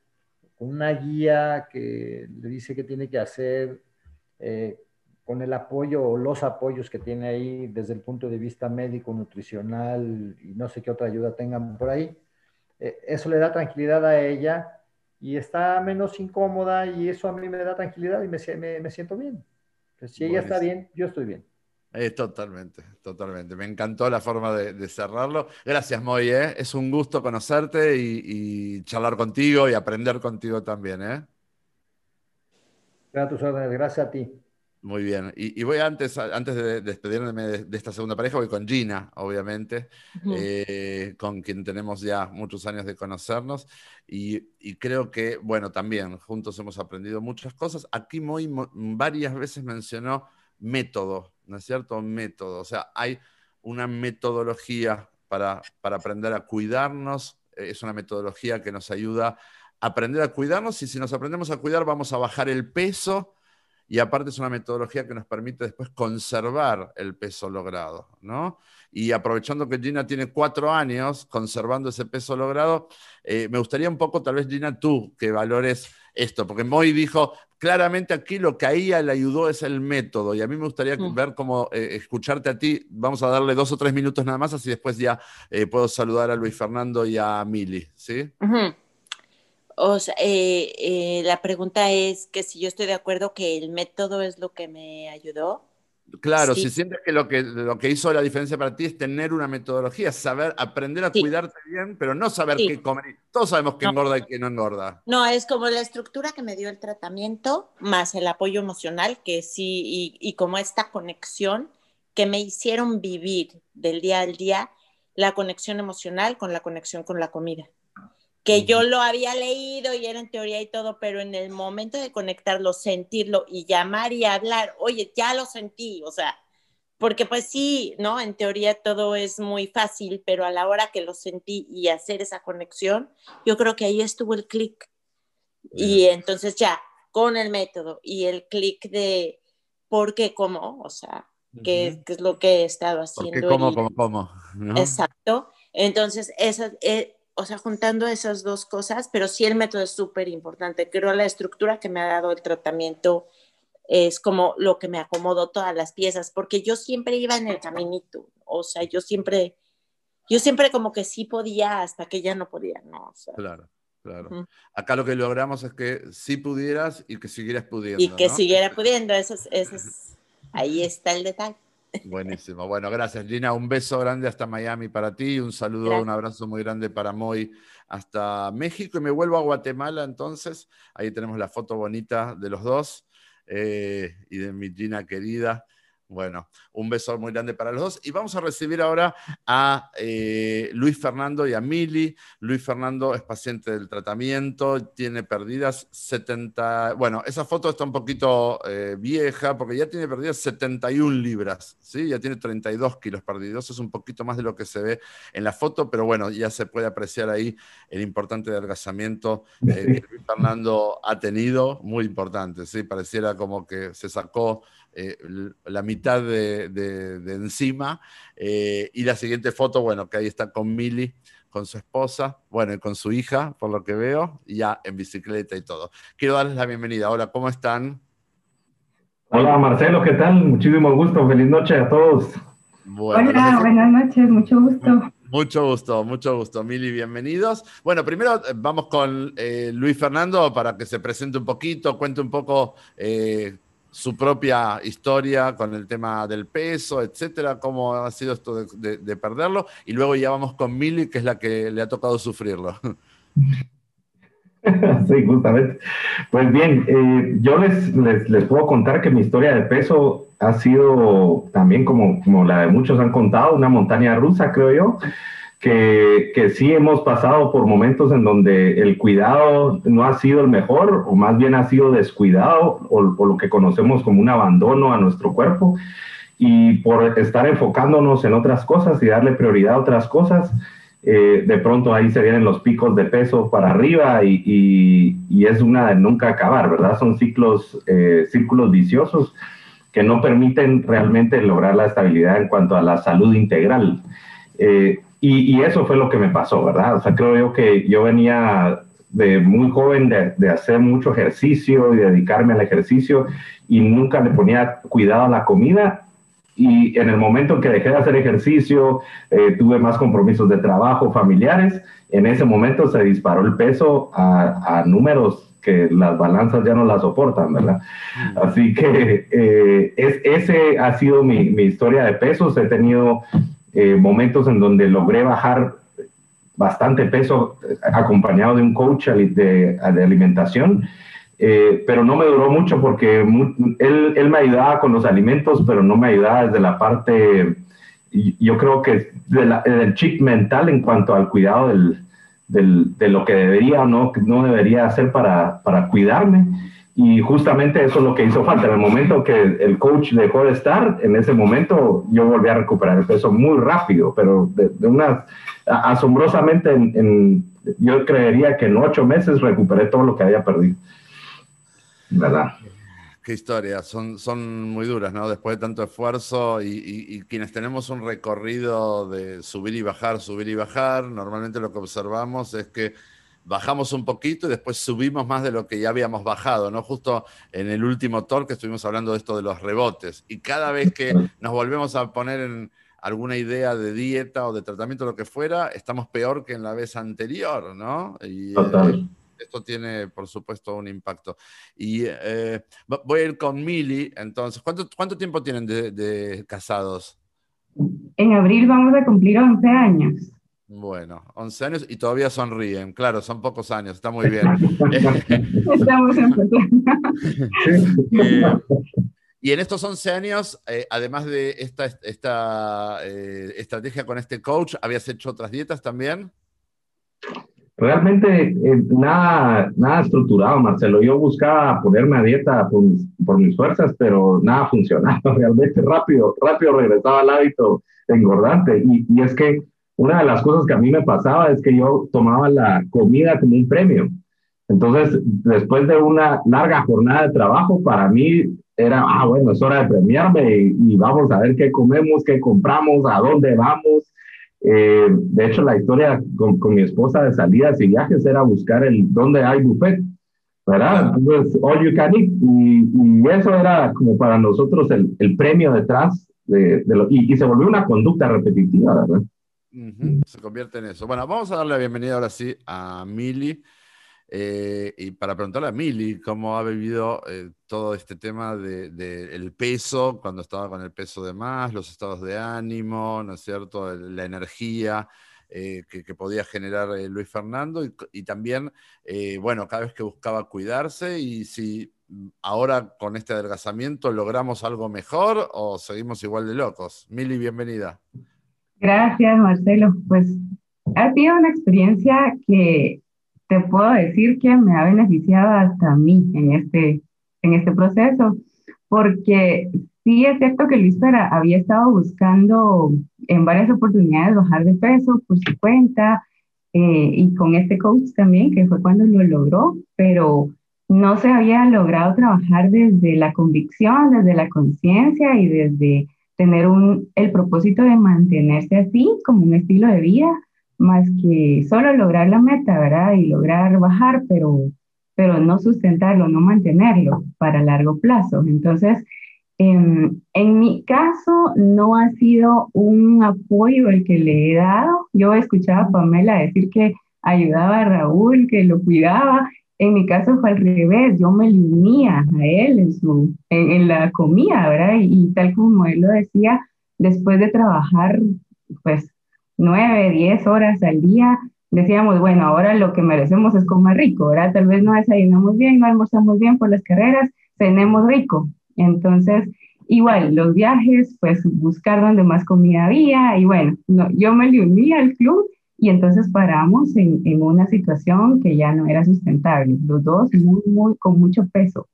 con una guía que le dice qué tiene que hacer, eh, con el apoyo o los apoyos que tiene ahí desde el punto de vista médico, nutricional y no sé qué otra ayuda tengan por ahí. Eh, eso le da tranquilidad a ella y está menos incómoda y eso a mí me da tranquilidad y me, me, siento bien. si ella está bien, yo estoy bien. Eh, totalmente, totalmente. Me encantó la forma de, cerrarlo. Gracias, Moy. ¿eh? Es un gusto conocerte y, charlar contigo y aprender contigo también. ¿eh? Gracias, gracias a ti. Muy bien. Y, voy antes, antes de despedirme de, esta segunda pareja, voy con Gina, obviamente, eh, con quien tenemos ya muchos años de conocernos. Y, y, creo que, bueno, también juntos hemos aprendido muchas cosas. Aquí Moy varias veces mencionó método, ¿no es cierto? Método. O sea, hay una metodología para, para aprender a cuidarnos, eh, es una metodología que nos ayuda a aprender a cuidarnos y si nos aprendemos a cuidar vamos a bajar el peso y aparte es una metodología que nos permite después conservar el peso logrado, ¿no? Y aprovechando que Gina tiene cuatro años conservando ese peso logrado, eh, me gustaría un poco, tal vez Gina, tú que valores esto, porque Moy dijo, claramente aquí lo que a ella le ayudó es el método, y a mí me gustaría mm. ver cómo eh, escucharte a ti, vamos a darle dos o tres minutos nada más, así después ya eh, puedo saludar a Luis Fernando y a Mili, ¿sí? O sea, eh, eh, la pregunta es que si yo estoy de acuerdo que el método es lo que me ayudó. Claro, Sí. si sientes que lo, que lo que hizo la diferencia para ti es tener una metodología, saber, aprender a Sí. cuidarte bien, pero no saber Sí. qué comer. Todos sabemos que No. engorda y que no engorda. No, es como la estructura que me dio el tratamiento, más el apoyo emocional, que sí, y, y como esta conexión que me hicieron vivir del día al día, la conexión emocional con la conexión con la comida. Que yo lo había leído y era en teoría y todo, pero en el momento de conectarlo, sentirlo y llamar y hablar, oye, ya lo sentí, o sea, porque pues sí, ¿no? En teoría todo es muy fácil, pero a la hora que lo sentí y hacer esa conexión, yo creo que ahí estuvo el clic. Y entonces ya, con el método y el clic de por qué, cómo, o sea, qué, Ujú. qué es lo que he estado haciendo. cómo, y- cómo, cómo. ¿no? Exacto. Entonces, esas, eh, o sea, juntando esas dos cosas, pero sí el método es súper importante. Creo la estructura que me ha dado el tratamiento es como lo que me acomodó todas las piezas, porque yo siempre iba en el caminito, o sea, yo siempre, yo siempre como que sí podía hasta que ya no podía, ¿no? O sea, Claro, claro. Ujú. Acá lo que logramos es que sí pudieras y que siguieras pudiendo. y que ¿no? siguiera pudiendo, eso es, eso es- ahí está el detalle. Buenísimo. Bueno, gracias, Gina. Un beso grande hasta Miami para ti. Un saludo, Gracias. un abrazo muy grande para Moy hasta México. Y me vuelvo a Guatemala entonces. Ahí tenemos la foto bonita de los dos eh, y de mi Gina querida. Bueno, un beso muy grande para los dos. Y vamos a recibir ahora a eh, Luis Fernando y a Mili. Luis Fernando es paciente del tratamiento, tiene perdidas 70. Bueno, esa foto está un poquito eh, vieja porque ya tiene perdidas 71 libras, ¿sí? Ya tiene 32 kilos perdidos. Es un poquito más de lo que se ve en la foto, pero bueno, ya se puede apreciar ahí el importante adelgazamiento eh, que Luis Fernando ha tenido, muy importante, ¿sí? Pareciera como que se sacó eh, la mitad de, de- de encima. eh, y la siguiente foto, bueno, que ahí está con Mili, con su esposa, bueno, y con su hija, por lo que veo, y ya en bicicleta y todo. Quiero darles la bienvenida. Hola, ¿cómo están? Hola Marcelo, ¿qué tal? Muchísimo gusto, feliz noche a todos. Bueno, Hola, buenas noches, mucho gusto. Mucho gusto, mucho gusto, Mili, bienvenidos. Bueno, primero eh, vamos con eh, Luis Fernando para que se presente un poquito, cuente un poco eh, su propia historia con el tema del peso, etcétera, cómo ha sido esto de, de- de perderlo, y luego ya vamos con Mili, que es la que le ha tocado sufrirlo. [LAUGHS] sí, justamente. Pues bien, eh, yo les, les, les puedo contar que mi historia de peso ha sido también como, como la de muchos han contado, una montaña rusa, creo yo, que, sí hemos pasado por momentos en donde el cuidado no ha sido el mejor, o más bien ha sido descuidado, o, lo que conocemos como un abandono a nuestro cuerpo. Y por estar enfocándonos en otras cosas y darle prioridad a otras cosas, eh, de pronto ahí se vienen los picos de peso para arriba y es una de nunca acabar, ¿verdad? Son ciclos, eh, círculos viciosos que no permiten realmente lograr la estabilidad en cuanto a la salud integral. Eh, y, eso fue lo que me pasó, ¿verdad? O sea, creo yo que yo venía de muy joven de, hacer mucho ejercicio y dedicarme al ejercicio y nunca le ponía cuidado a la comida. Y en el momento en que dejé de hacer ejercicio, eh, tuve más compromisos de trabajo, familiares, en ese momento se disparó el peso a, a números que las balanzas ya no las soportan, ¿verdad? Así que eh, es, ese ha sido mi, mi historia de pesos. He tenido eh, momentos en donde logré bajar bastante peso eh, acompañado de un coach de, alimentación, eh, pero no me duró mucho porque él, él me ayudaba con los alimentos, pero no me ayudaba desde la parte, yo creo que del chip mental en cuanto al cuidado del, del- de lo que debería o no, no debería hacer para, para cuidarme. Y justamente eso es lo que hizo falta. En el momento que el coach dejó de estar, en ese momento yo volví a recuperar el peso muy rápido, pero de, de una, asombrosamente, en, en- yo creería que en ocho meses recuperé todo lo que había perdido. ¿Verdad? Qué historia, son, son muy duras, ¿no? Después de tanto esfuerzo y, y- y quienes tenemos un recorrido de subir y bajar, subir y bajar, normalmente lo que observamos es que bajamos un poquito y después subimos más de lo que ya habíamos bajado, ¿no? Justo en el último talk que estuvimos hablando de esto de los rebotes. Y cada vez que nos volvemos a poner en alguna idea de dieta o de tratamiento, lo que fuera, estamos peor que en la vez anterior, ¿no? Y, eh, esto tiene, por supuesto, un impacto. Y eh, voy a ir con Mili, entonces, ¿cuánto, cuánto tiempo tienen de, casados? En abril vamos a cumplir 11 años. Bueno, 11 años y todavía sonríen. Claro, son pocos años, está muy bien. Estamos empezando. [LAUGHS] Eh, y en estos 11 años, eh, además de esta, esta eh, estrategia con este coach, ¿habías hecho otras dietas también? Realmente eh, nada, nada estructurado, Marcelo. Yo buscaba ponerme a dieta por, por, mis fuerzas, pero nada funcionaba. [LAUGHS] Realmente rápido, rápido regresaba al hábito engordante. Y, y es que una de las cosas que a mí me pasaba es que yo tomaba la comida como un premio. Entonces, después de una larga jornada de trabajo, para mí era, ah, bueno, es hora de premiarme y, vamos a ver qué comemos, qué compramos, a dónde vamos. Eh, de hecho, la historia con, con, mi esposa de salidas y viajes era buscar el dónde hay buffet, ¿verdad? Entonces, all you can eat. Y, y eso era como para nosotros el, el premio detrás de, de lo, y, y, se volvió una conducta repetitiva, ¿verdad? Se convierte en eso. Bueno, vamos a darle la bienvenida ahora sí a Mili. Eh, y para preguntarle a Mili cómo ha vivido eh, todo este tema del de, peso, cuando estaba con el peso de más, los estados de ánimo, ¿no es cierto? La energía eh, que, podía generar Luis Fernando y, también, bueno, cada vez que buscaba cuidarse y si ahora con este adelgazamiento logramos algo mejor o seguimos igual de locos. Mili, bienvenida. Gracias, Marcelo. Pues ha sido una experiencia que te puedo decir que me ha beneficiado hasta a mí en este, en este proceso, porque sí es cierto que Luis había estado buscando en varias oportunidades bajar de peso por su cuenta eh, y con este coach también, que fue cuando lo logró, pero no se había logrado trabajar desde la convicción, desde la conciencia y desde tener un, el propósito de mantenerse así como un estilo de vida más que solo lograr la meta, ¿verdad? Y lograr bajar, pero, pero no sustentarlo, no mantenerlo para largo plazo. Entonces, em, en mi caso, no ha sido un apoyo el que le he dado. Yo escuchaba a Pamela decir que ayudaba a Raúl, que lo cuidaba. En mi caso fue al revés, yo me unía a él en, su, en, la comida, ¿verdad? Y, tal como él lo decía, después de trabajar, pues nueve, diez horas al día, decíamos, bueno, ahora lo que merecemos es comer rico, ¿verdad? Tal vez no desayunamos bien, no almorzamos bien por las carreras, tenemos rico. Entonces, igual, los viajes, pues buscar donde más comida había y bueno, no, yo me uní al club y entonces paramos en, en, una situación que ya no era sustentable, los dos muy, muy, con mucho peso.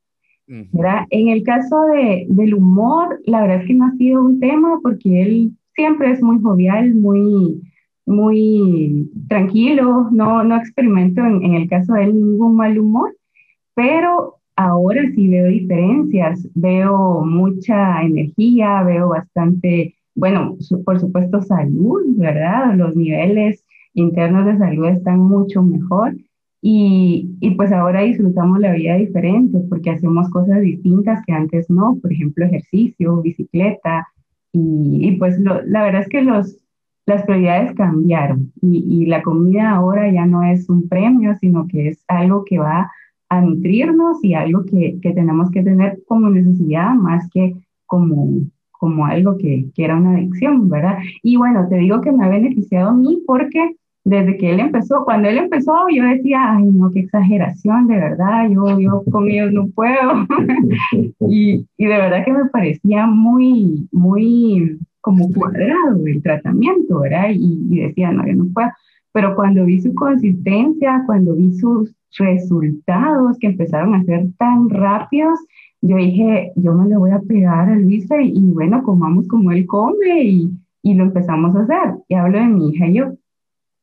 ¿verdad? En el caso de, del humor, la verdad es que no ha sido un tema porque él siempre es muy jovial, muy, muy tranquilo, no, no experimento en, en, el caso de él ningún mal humor, pero ahora sí veo diferencias, veo mucha energía, veo bastante, bueno, por supuesto salud, ¿verdad? Los niveles internos de salud están mucho mejor. Y, y, pues ahora disfrutamos la vida diferente porque hacemos cosas distintas que antes no, por ejemplo ejercicio, bicicleta, y, pues la verdad es que los, las prioridades cambiaron y, y, la comida ahora ya no es un premio, sino que es algo que va a nutrirnos y algo que, que tenemos que tener como necesidad más que como, como algo que, que, era una adicción, ¿verdad? Y bueno, te digo que me ha beneficiado a mí porque desde que él empezó, cuando él empezó, yo decía, ay, no, qué exageración, de verdad, yo, yo con ellos no puedo. [LAUGHS] y, y, de verdad que me parecía muy, muy como cuadrado el tratamiento, ¿verdad? Y, y decía, no, yo no puedo. Pero cuando vi su consistencia, cuando vi sus resultados que empezaron a ser tan rápidos, yo dije, yo me le voy a pegar a Luisa y, y bueno, comamos como él come y, y lo empezamos a hacer. Y hablo de mi hija y yo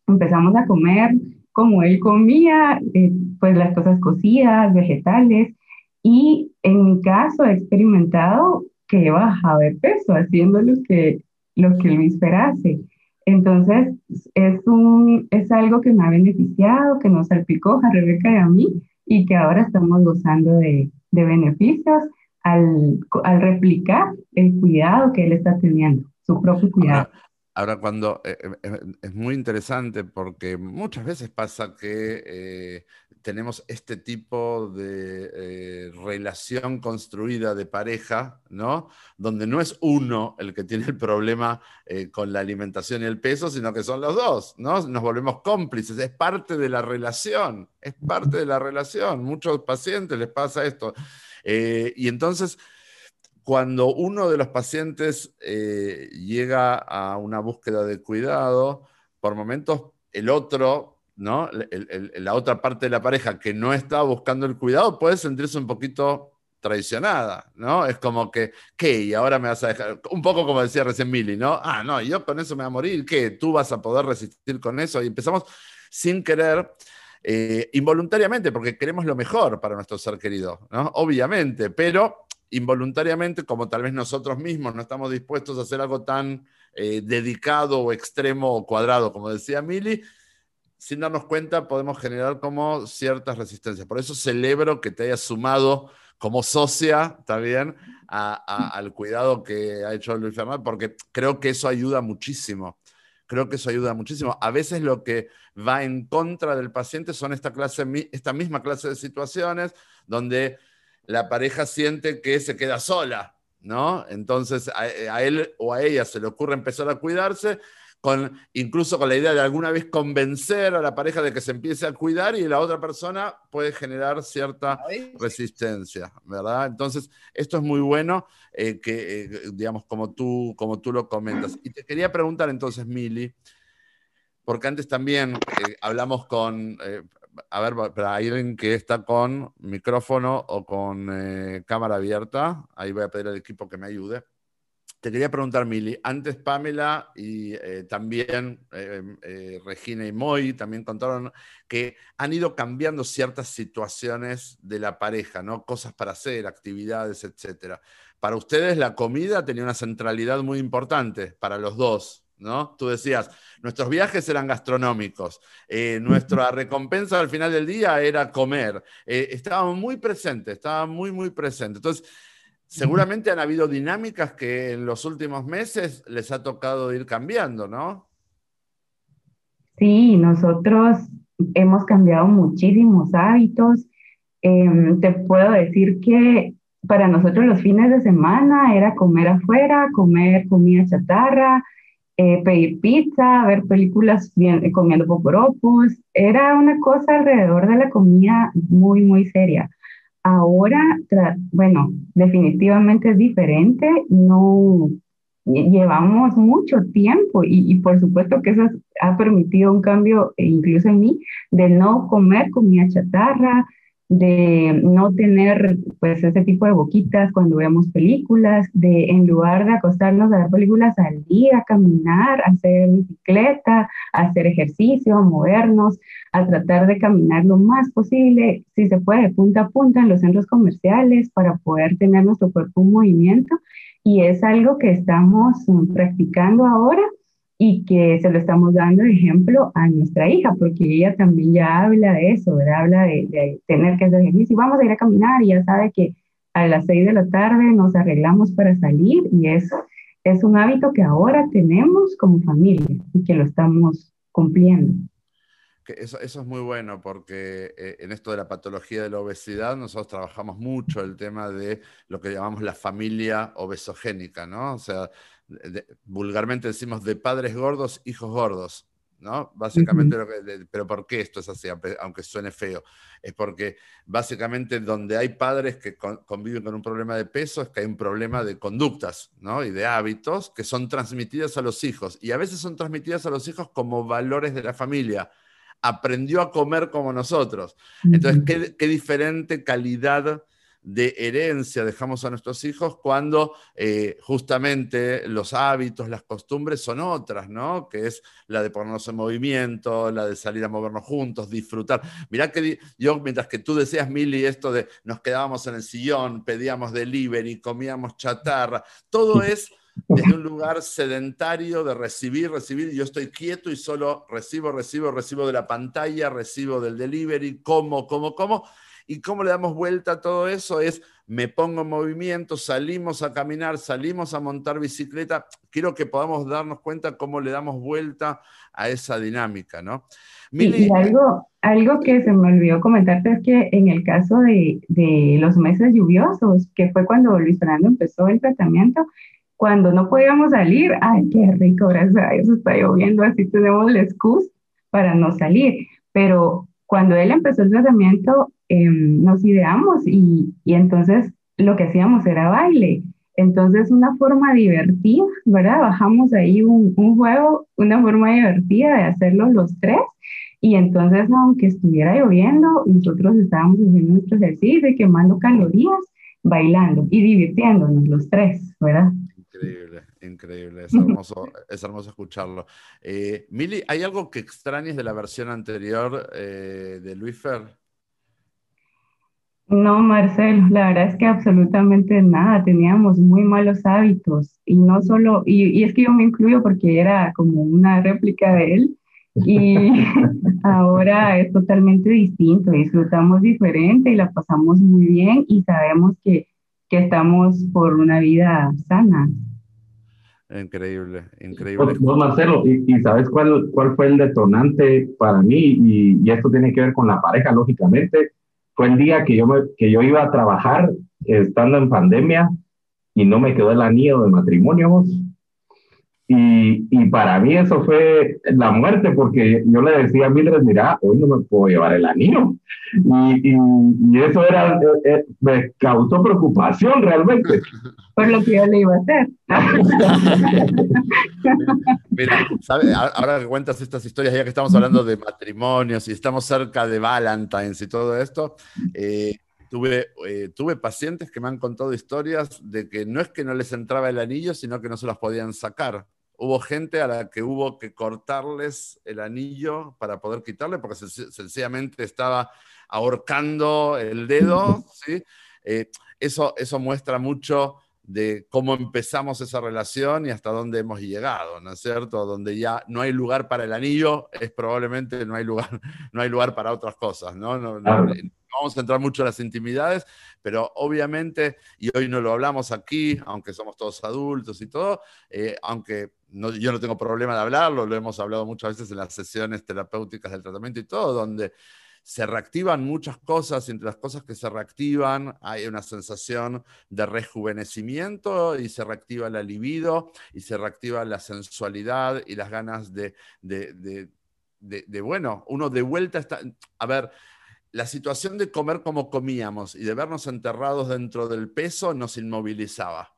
empezamos a comer como él comía, eh, pues las cosas cocidas, vegetales, y en mi caso he experimentado que he bajado de peso haciendo lo que, lo que Luis esperase. Entonces, es, un, es algo que me ha beneficiado, que nos salpicó a Rebeca y a mí, y que ahora estamos gozando de, de beneficios al, al replicar el cuidado que él está teniendo, su propio cuidado. Ahora, cuando eh, eh, es muy interesante porque muchas veces pasa que eh, tenemos este tipo de relación construida de pareja, ¿no? Donde no es uno el que tiene el problema con la alimentación y el peso, sino que son los dos, ¿no? Nos volvemos cómplices, es parte de la relación, es parte de la relación. Muchos pacientes les pasa esto. y entonces cuando uno de los pacientes eh, llega a una búsqueda de cuidado, por momentos el otro, ¿no? la otra parte de la pareja que no está buscando el cuidado puede sentirse un poquito traicionada, ¿no? Es como que, ¿qué? Y ahora me vas a dejar, un poco como decía recién Mili, ¿no? Ah, no, yo con eso me voy a morir, ¿qué? ¿Tú vas a poder resistir con eso? Y empezamos sin querer, eh, involuntariamente, porque queremos lo mejor para nuestro ser querido, ¿no? Obviamente, pero involuntariamente, como tal vez nosotros mismos no estamos dispuestos a hacer algo tan eh, dedicado o extremo o cuadrado, como decía Mili, sin darnos cuenta podemos generar como ciertas resistencias. Por eso celebro que te hayas sumado como socia también al cuidado que ha hecho Luis Fernández, porque creo que eso ayuda muchísimo. Creo que eso ayuda muchísimo. A veces lo que va en contra del paciente son esta, clase, esta misma clase de situaciones donde la pareja siente que se queda sola, ¿no? Entonces a, él o a ella se le ocurre empezar a cuidarse, con, incluso con la idea de alguna vez convencer a la pareja de que se empiece a cuidar y la otra persona puede generar cierta resistencia, ¿verdad? Entonces, esto es muy bueno, eh, que, eh, digamos, como tú, como tú lo comentas. Y te quería preguntar entonces, Mili, porque antes también eh, hablamos con, a ver, para alguien que está con micrófono o con eh, cámara abierta, ahí voy a pedir al equipo que me ayude. Te quería preguntar, Mili, antes Pamela y eh, también eh, Regina y Moy también contaron que han ido cambiando ciertas situaciones de la pareja, ¿no? Cosas para hacer, actividades, etc. Para ustedes la comida tenía una centralidad muy importante para los dos, ¿no? Tú decías, nuestros viajes eran gastronómicos, eh, nuestra recompensa al final del día era comer. Eh, estábamos muy presentes, estábamos muy, muy presentes. Entonces, seguramente han habido dinámicas que en los últimos meses les ha tocado ir cambiando, ¿no? Sí, nosotros hemos cambiado muchísimos hábitos. Em, te puedo decir que para nosotros los fines de semana era comer afuera, comer comida chatarra, eh, pedir pizza, ver películas bien, eh, comiendo poporopos. Era una cosa alrededor de la comida muy, muy seria. Ahora, bueno, definitivamente es diferente. No llevamos mucho tiempo y, y, por supuesto que eso ha permitido un cambio, e incluso en mí, de no comer comida chatarra, de no tener pues ese tipo de boquitas cuando vemos películas, de en lugar de acostarnos a ver películas salir a caminar, a hacer bicicleta, hacer ejercicio, a movernos, a tratar de caminar lo más posible, si se puede, punta a punta en los centros comerciales para poder tener nuestro cuerpo en movimiento. Y es algo que estamos mm, practicando ahora y que se lo estamos dando de ejemplo a nuestra hija, porque ella también ya habla de eso, ¿verdad? Habla de, tener que hacer ejercicio. Vamos a ir a caminar y ya sabe que a las seis de la tarde nos arreglamos para salir y es, es un hábito que ahora tenemos como familia y que lo estamos cumpliendo. Eso, eso, es muy bueno porque eh, en esto de la patología de la obesidad nosotros trabajamos mucho el tema de lo que llamamos la familia obesogénica, ¿no? O sea, vulgarmente decimos de padres gordos, hijos gordos, ¿no? Básicamente, pero ¿por qué esto es así? Aunque suene feo. Es porque básicamente donde hay padres que conviven con un problema de peso es que hay un problema de conductas, ¿no? Y de hábitos que son transmitidas a los hijos. Y a veces son transmitidas a los hijos como valores de la familia. Aprendió a comer como nosotros. Entonces, ¿qué, qué diferente calidad de herencia dejamos a nuestros hijos cuando eh, justamente los hábitos, las costumbres son otras, ¿no? Que es la de ponernos en movimiento, la de salir a movernos juntos, disfrutar. Mirá que yo, mientras que tú decías, Mili, esto de nos quedábamos en el sillón, pedíamos delivery, comíamos chatarra, todo es desde un lugar sedentario de recibir, recibir, yo estoy quieto y solo recibo, recibo, recibo de la pantalla, recibo del delivery, como, como, como, ¿Y cómo le damos vuelta a todo eso? Es me pongo en movimiento, salimos a caminar, salimos a montar bicicleta. Quiero que podamos darnos cuenta cómo le damos vuelta a esa dinámica, ¿no? y algo, algo que se me olvidó comentarte es que en el caso de, de los meses lluviosos, que fue cuando Luis Fernando empezó el tratamiento, cuando no podíamos salir, ay, qué rico, gracias a Dios está lloviendo, así tenemos la excusa para no salir. Pero cuando él empezó el tratamiento, em, nos ideamos y, y, entonces lo que hacíamos era baile. Entonces, una forma divertida, ¿verdad? Bajamos ahí un, un juego, una forma divertida de hacerlo los tres. Y entonces, aunque estuviera lloviendo, nosotros estábamos haciendo nuestro ejercicio, quemando calorías, bailando y divirtiéndonos los tres, ¿verdad? Increíble, increíble. Es hermoso, [LAUGHS] es hermoso escucharlo. Eh, Mili, ¿hay algo que extrañes de la versión anterior eh, de Luifer? No, Marcelo, la verdad es que absolutamente nada. Teníamos muy malos hábitos y no solo, y, y es que yo me incluyo porque era como una réplica de él. Y [LAUGHS] ahora es totalmente distinto, disfrutamos diferente y la pasamos muy bien y sabemos que que estamos por una vida sana. Increíble, increíble. Marcelo, ¿y, sabes cuál, cuál fue el detonante para mí? Y, y, esto tiene que ver con la pareja, lógicamente. Fue el día que yo, me, que yo iba a trabajar estando en pandemia y no me quedó el anillo de matrimonio. Y, y, para mí eso fue la muerte, porque yo le decía a Mildred, mira, hoy no me puedo llevar el anillo. Y, y, eso era, eh, eh, me causó preocupación realmente. [LAUGHS] Por lo que yo le iba a hacer. [LAUGHS] Mira, ¿sabe? ahora que cuentas estas historias, ya que estamos hablando de matrimonios y estamos cerca de Valentine's y todo esto, eh, Tuve, tuve, pacientes que me han contado historias de que no es que no les entraba el anillo, sino que no se las podían sacar hubo gente a la que hubo que cortarles el anillo para poder quitarle, porque sencillamente estaba ahorcando el dedo, [LAUGHS] ¿sí? Eh, eso, eso muestra mucho de cómo empezamos esa relación y hasta dónde hemos llegado, ¿no es cierto? Donde ya no hay lugar para el anillo, es probablemente no hay lugar, [LAUGHS] no hay lugar para otras cosas, ¿no? no, no, vamos a entrar mucho en las intimidades, pero obviamente, y hoy no lo hablamos aquí, aunque somos todos adultos y todo, eh, aunque yo no tengo problema de hablarlo, lo hemos hablado muchas veces en las sesiones terapéuticas del tratamiento y todo, donde se reactivan muchas cosas y entre las cosas que se reactivan hay una sensación de rejuvenecimiento y se reactiva la libido y se reactiva la sensualidad y las ganas de, de, bueno, uno de vuelta está, a ver, la situación de comer como comíamos y de vernos enterrados dentro del peso nos inmovilizaba.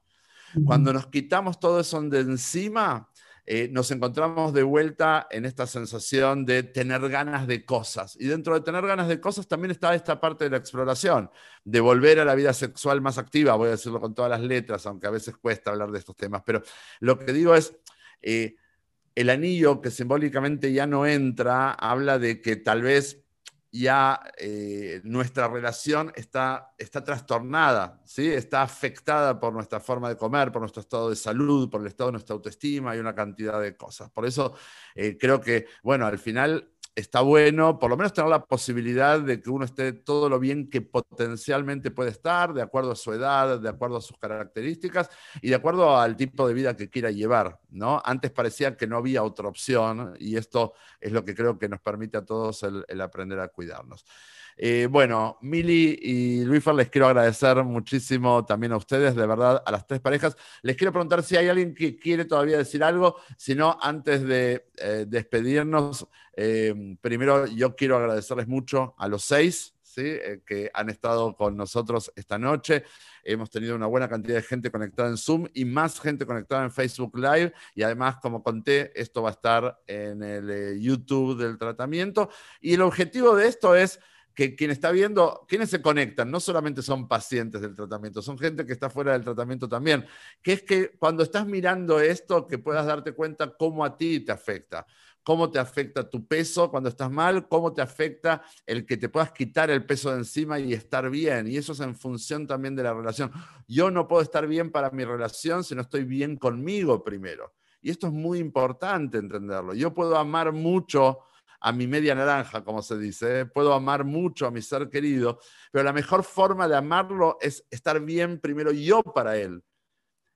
Cuando nos quitamos todo eso de encima, eh, nos encontramos de vuelta en esta sensación de tener ganas de cosas. Y dentro de tener ganas de cosas también está esta parte de la exploración, de volver a la vida sexual más activa, voy a decirlo con todas las letras, aunque a veces cuesta hablar de estos temas, pero lo que digo es... Eh, el anillo que simbólicamente ya no entra, habla de que tal vez ya eh, nuestra relación está, está trastornada, ¿sí? está afectada por nuestra forma de comer, por nuestro estado de salud, por el estado de nuestra autoestima y una cantidad de cosas. Por eso eh, creo que, bueno, al final está bueno por lo menos tener la posibilidad de que uno esté todo lo bien que potencialmente puede estar, de acuerdo a su edad, de acuerdo a sus características y de acuerdo al tipo de vida que quiera llevar. ¿no? Antes parecía que no había otra opción y esto es lo que creo que nos permite a todos el aprender a cuidarnos. Eh, bueno, Mili y Luifer, les quiero agradecer muchísimo también a ustedes, de verdad, a las tres parejas. Les quiero preguntar si hay alguien que quiere todavía decir algo, si no, antes de eh, despedirnos, eh, primero yo quiero agradecerles mucho a los seis. ¿Sí? que han estado con nosotros esta noche. Hemos tenido una buena cantidad de gente conectada en Zoom y más gente conectada en Facebook Live. Y además, como conté, esto va a estar en el YouTube del tratamiento. Y el objetivo de esto es que quien está viendo, quienes se conectan, no solamente son pacientes del tratamiento, son gente que está fuera del tratamiento también, que es que cuando estás mirando esto, que puedas darte cuenta cómo a ti te afecta, cómo te afecta tu peso cuando estás mal, cómo te afecta el que te puedas quitar el peso de encima y estar bien. Y eso es en función también de la relación. Yo no puedo estar bien para mi relación si no estoy bien conmigo primero. Y esto es muy importante entenderlo. Yo puedo amar mucho a mi media naranja, como se dice. ¿eh? Puedo amar mucho a mi ser querido, pero la mejor forma de amarlo es estar bien primero yo para él.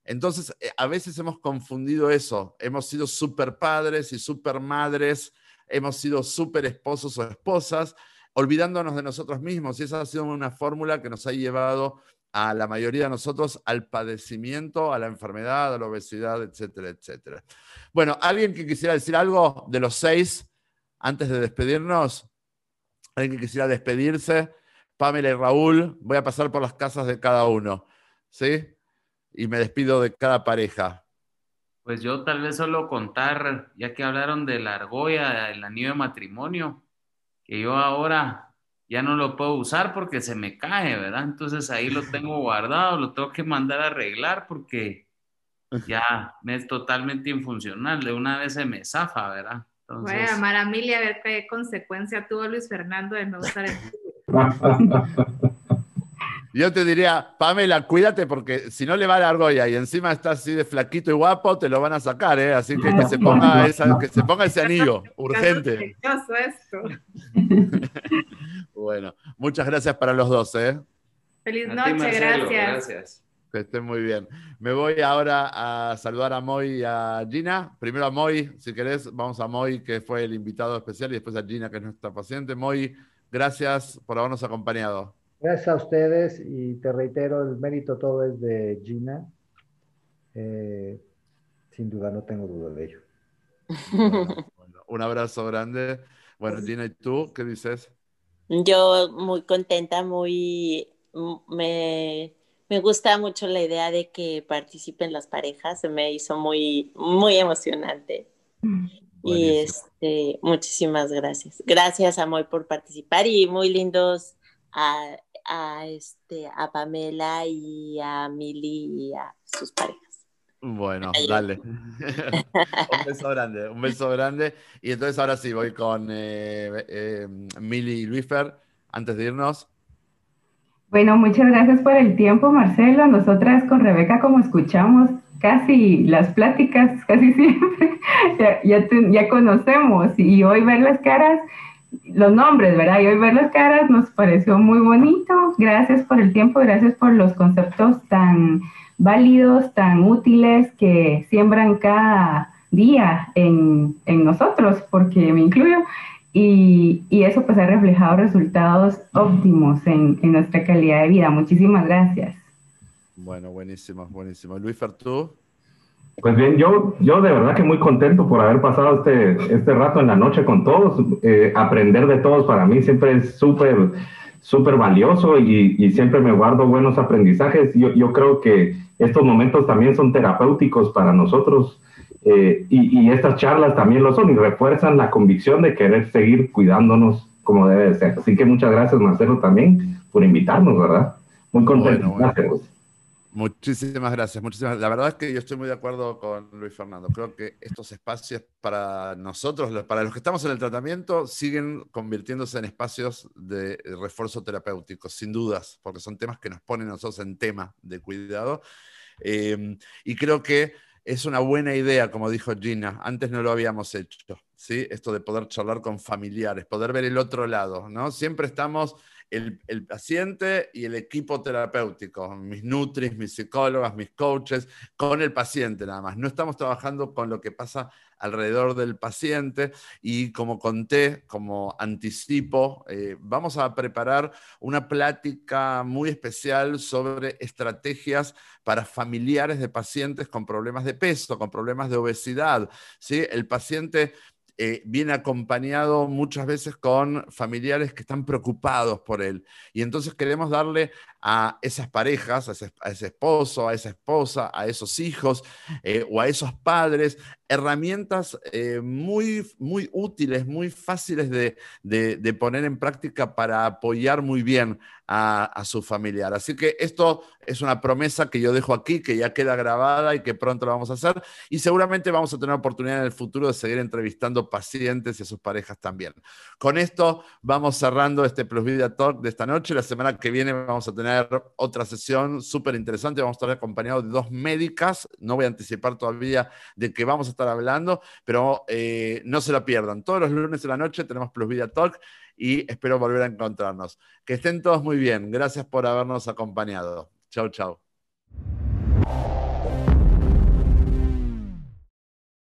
Entonces, eh, a veces hemos confundido eso. Hemos sido super padres y super madres, hemos sido super esposos o esposas, olvidándonos de nosotros mismos. Y esa ha sido una fórmula que nos ha llevado a la mayoría de nosotros al padecimiento, a la enfermedad, a la obesidad, etcétera, etcétera. Bueno, ¿alguien que quisiera decir algo de los seis antes de despedirnos? ¿Alguien que quisiera despedirse? Pamela y Raúl, voy a pasar por las casas de cada uno, ¿sí? Y me despido de cada pareja. Pues yo tal vez solo contar, ya que hablaron de la argolla, el anillo de matrimonio, que yo ahora ya no lo puedo usar porque se me cae, ¿verdad? Entonces ahí lo [LAUGHS] tengo guardado, lo tengo que mandar a arreglar porque [LAUGHS] ya me es totalmente infuncional. De una vez se me zafa, ¿verdad? Voy a llamar a Mili a ver qué consecuencia tuvo Luis Fernando de no usar el [LAUGHS] Yo te diría, Pamela, cuídate porque si no le va la argolla y encima está así de flaquito y guapo, te lo van a sacar, ¿eh? Así que que se ponga, [LAUGHS] que se ponga ese anillo, urgente. esto. [LAUGHS] Bueno, muchas gracias para los dos, ¿eh? Feliz noche, gracias. Gracias. Que estén muy bien. Me voy ahora a saludar a Moy y a Gina. Primero a Moy, si querés, vamos a Moy, que fue el invitado especial, y después a Gina, que es nuestra paciente. Moy, gracias por habernos acompañado. Gracias a ustedes y te reitero, el mérito todo es de Gina. Eh, sin duda, no tengo duda de ello. [LAUGHS] Bueno, un abrazo grande. Bueno, Gina, ¿y tú qué dices? Yo muy contenta, muy... Me, me gusta mucho la idea de que participen las parejas, se me hizo muy, muy emocionante. Y este, muchísimas gracias. Gracias, Amoy, por participar y muy lindos a, a, este, a Pamela y a Mili y a sus parejas. Bueno, dale. [LAUGHS] [LAUGHS] un beso grande, un beso grande. Y entonces ahora sí, voy con eh, eh, Mili y Luisfer, antes de irnos. Bueno, muchas gracias por el tiempo, Marcelo. Nosotras con Rebeca, como escuchamos casi las pláticas, [LAUGHS] casi siempre, ya, ya conocemos y hoy ver las caras los nombres, ¿verdad? Y hoy ver las caras nos pareció muy bonito. Gracias por el tiempo, gracias por los conceptos tan válidos, tan útiles que siembran cada día en, nosotros, porque me incluyo. Y, eso pues ha reflejado resultados óptimos en, nuestra calidad de vida. Muchísimas gracias. Bueno, buenísimo, buenísimo. Luis Fertú. Pues bien, yo, yo de verdad que muy contento por haber pasado este, este rato en la noche con todos. Eh, aprender de todos para mí siempre es súper, súper valioso y, siempre me guardo buenos aprendizajes. Yo, yo, creo que estos momentos también son terapéuticos para nosotros eh, y, y, estas charlas también lo son y refuerzan la convicción de querer seguir cuidándonos como debe ser. Así que muchas gracias, Marcelo, también por invitarnos, ¿verdad? Muy contento. Gracias. Muchísimas gracias, muchísimas La verdad es que yo estoy muy de acuerdo con Luis Fernando. Creo que estos espacios para nosotros, para los que estamos en el tratamiento, siguen convirtiéndose en espacios de refuerzo terapéutico, sin dudas, porque son temas que nos ponen nosotros en tema de cuidado. Em, y creo que es una buena idea, como dijo Gina, antes no lo habíamos hecho, ¿sí? Esto de poder charlar con familiares, poder ver el otro lado, ¿no? Siempre estamos el, paciente y el equipo terapéutico, mis nutris, mis psicólogas, mis coaches, con el paciente nada más. No estamos trabajando con lo que pasa alrededor del paciente y como conté, como anticipo, eh, vamos a preparar una plática muy especial sobre estrategias para familiares de pacientes con problemas de peso, con problemas de obesidad. ¿sí? El paciente eh, viene acompañado muchas veces con familiares que están preocupados por él. Y entonces queremos darle a esas parejas, a ese, esposo, a esa esposa, a esos hijos eh, o a esos padres, herramientas eh, muy, muy útiles, muy fáciles de, poner en práctica para apoyar muy bien a, su familiar. Así que esto es una promesa que yo dejo aquí, que ya queda grabada y que pronto lo vamos a hacer. Y seguramente vamos a tener oportunidad en el futuro de seguir entrevistando pacientes y a sus parejas también. Con esto vamos cerrando este Plus Vida Talk de esta noche. La semana que viene vamos a tener otra sesión súper interesante. Vamos a estar acompañados de dos médicas. No voy a anticipar todavía de qué vamos a estar hablando, pero eh, no se la pierdan. Todos los lunes de la noche tenemos Plus Vida Talk y espero volver a encontrarnos. Que estén todos muy bien. Gracias por habernos acompañado. Chau, chau.